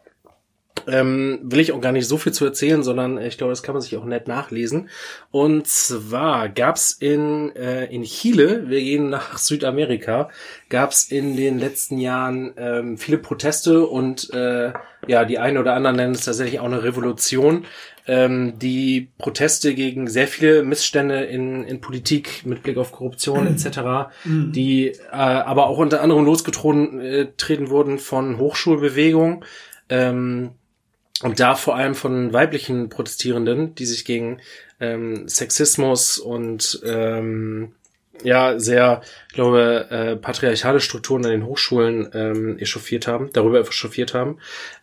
Ähm, will ich auch gar nicht so viel zu erzählen, sondern ich glaube, das kann man sich auch nett nachlesen. Und zwar gab's in, äh, in Chile, wir gehen nach Südamerika, gab's in den letzten Jahren ähm, viele Proteste und äh, ja, die einen oder anderen nennen es tatsächlich auch eine Revolution. Ähm, die Proteste gegen sehr viele Missstände in, in Politik mit Blick auf Korruption etc., die äh, aber auch unter anderem losgetreten äh, treten wurden von Hochschulbewegungen. Ähm, und da vor allem von weiblichen Protestierenden, die sich gegen ähm, Sexismus und ähm, ja sehr, ich glaube, äh, patriarchale Strukturen an den Hochschulen ähm, echauffiert haben, darüber echauffiert haben.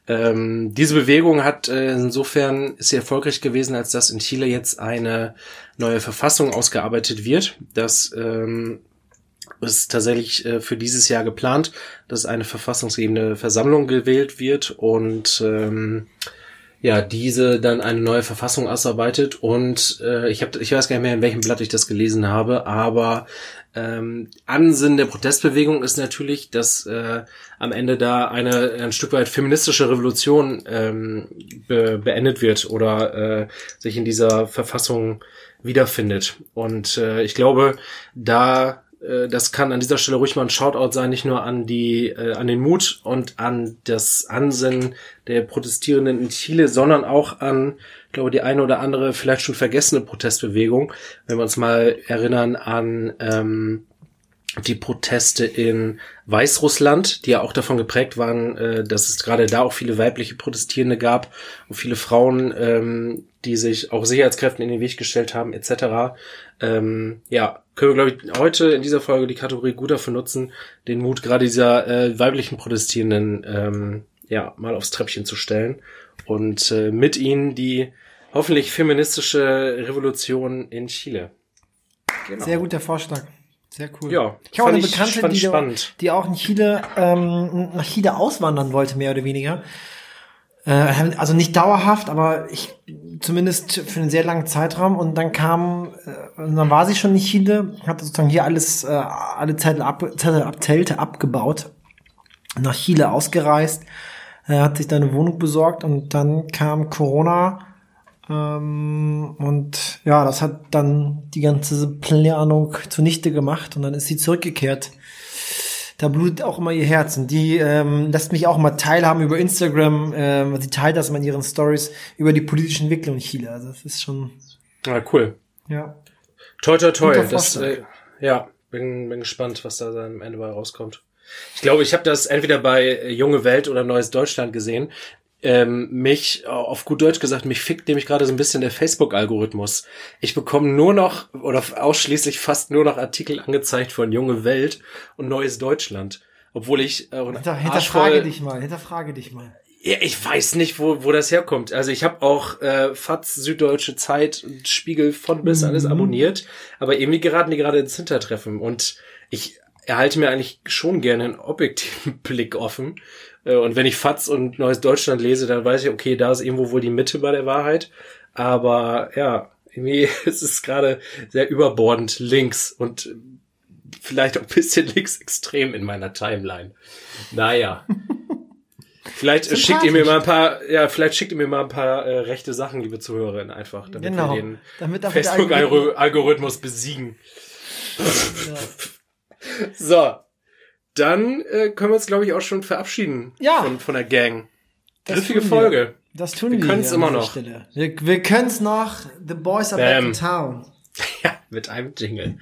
Ähm, diese Bewegung hat äh, insofern sie erfolgreich gewesen, als dass in Chile jetzt eine neue Verfassung ausgearbeitet wird. Das ähm, ist tatsächlich äh, für dieses Jahr geplant, dass eine verfassungsgebende Versammlung gewählt wird und ähm, ja, diese dann eine neue Verfassung ausarbeitet und äh, ich habe ich weiß gar nicht mehr, in welchem Blatt ich das gelesen habe, aber ähm, Ansinn der Protestbewegung ist natürlich, dass äh, am Ende da eine ein Stück weit feministische Revolution ähm, be beendet wird oder äh, sich in dieser Verfassung wiederfindet. Und äh, ich glaube, da äh, das kann an dieser Stelle ruhig mal ein Shoutout sein, nicht nur an die, äh, an den Mut und an das Ansinnen der Protestierenden in Chile, sondern auch an, ich glaube, die eine oder andere vielleicht schon vergessene Protestbewegung. Wenn wir uns mal erinnern an ähm, die Proteste in Weißrussland, die ja auch davon geprägt waren, äh, dass es gerade da auch viele weibliche Protestierende gab und viele Frauen, ähm, die sich auch Sicherheitskräften in den Weg gestellt haben, etc. Ähm, ja, können wir, glaube ich, heute in dieser Folge die Kategorie gut dafür nutzen, den Mut gerade dieser äh, weiblichen Protestierenden ähm, ja mal aufs Treppchen zu stellen und äh, mit ihnen die hoffentlich feministische Revolution in Chile. Genau. Sehr guter Vorschlag. Sehr cool. Ja, ich habe eine Bekannte, die, die auch in Chile, ähm, nach Chile auswandern wollte, mehr oder weniger. Äh, also nicht dauerhaft, aber ich zumindest für einen sehr langen Zeitraum. Und dann kam, äh, dann war sie schon in Chile, hat sozusagen hier alles, äh, alle Zettel, ab, Zettel ab, Zelte abgebaut, nach Chile ausgereist, hat sich da eine Wohnung besorgt und dann kam Corona. Ähm, und ja, das hat dann die ganze Planung zunichte gemacht und dann ist sie zurückgekehrt. Da blutet auch immer ihr Herz und die ähm, lässt mich auch mal teilhaben über Instagram. Ähm, sie teilt das mal in ihren Stories über die politische Entwicklung in Chile. Also das ist schon, Ja, cool. ja. Toi, toi, toi. Das, äh, ja, bin, bin gespannt, was da dann am Ende bei rauskommt. Ich glaube, ich habe das entweder bei äh, Junge Welt oder Neues Deutschland gesehen. Ähm, mich, auf gut Deutsch gesagt, mich fickt nämlich gerade so ein bisschen der Facebook-Algorithmus. Ich bekomme nur noch oder ausschließlich fast nur noch Artikel angezeigt von Junge Welt und Neues Deutschland. Obwohl ich äh, Hinter, hinterfrage dich mal, hinterfrage dich mal. ja, ich weiß nicht, wo, wo das herkommt. Also ich habe auch äh, FATS, Süddeutsche Zeit und Spiegel von bis alles abonniert, aber irgendwie geraten die gerade ins Hintertreffen und ich erhalte mir eigentlich schon gerne einen objektiven Blick offen. Äh, Und wenn ich FATS und Neues Deutschland lese, dann weiß ich, okay, da ist irgendwo wohl die Mitte bei der Wahrheit. Aber ja, irgendwie ist es gerade sehr überbordend links und vielleicht auch ein bisschen linksextrem in meiner Timeline. Naja. Vielleicht äh, schickt ihr mir mal ein paar, ja, vielleicht schickt ihr mir mal ein paar äh, rechte Sachen, liebe Zuhörerinnen, einfach, damit Genau. wir den Facebook-Algorithmus besiegen. So, dann äh, können wir uns, glaube ich, auch schon verabschieden Ja. von, von der Gang. Das Griffige. Folge. Das tun Wir wir. können's hier an immer noch. Stelle. Wir, wir können's noch. The boys are back Bam. in town. Ja, mit einem Jingle.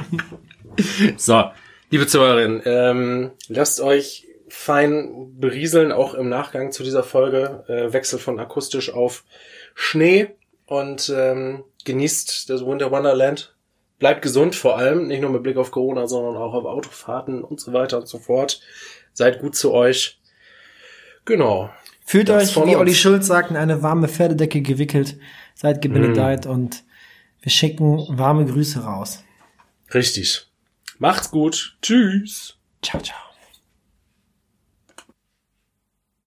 so, liebe Zuhörerinnen, ähm, lasst euch fein berieseln, auch im Nachgang zu dieser Folge. Äh, Wechsel von akustisch auf Schnee und ähm, genießt das Winter Wonderland. Bleibt gesund vor allem, nicht nur mit Blick auf Corona, sondern auch auf Autofahrten und so weiter und so fort. Seid gut zu euch. Genau. Fühlt Das euch, wie. Olli Schulz sagt, in eine warme Pferdedecke gewickelt. Seid gebenedeit Mm. und wir schicken warme Grüße raus. Richtig. Macht's gut. Tschüss. Ciao, ciao.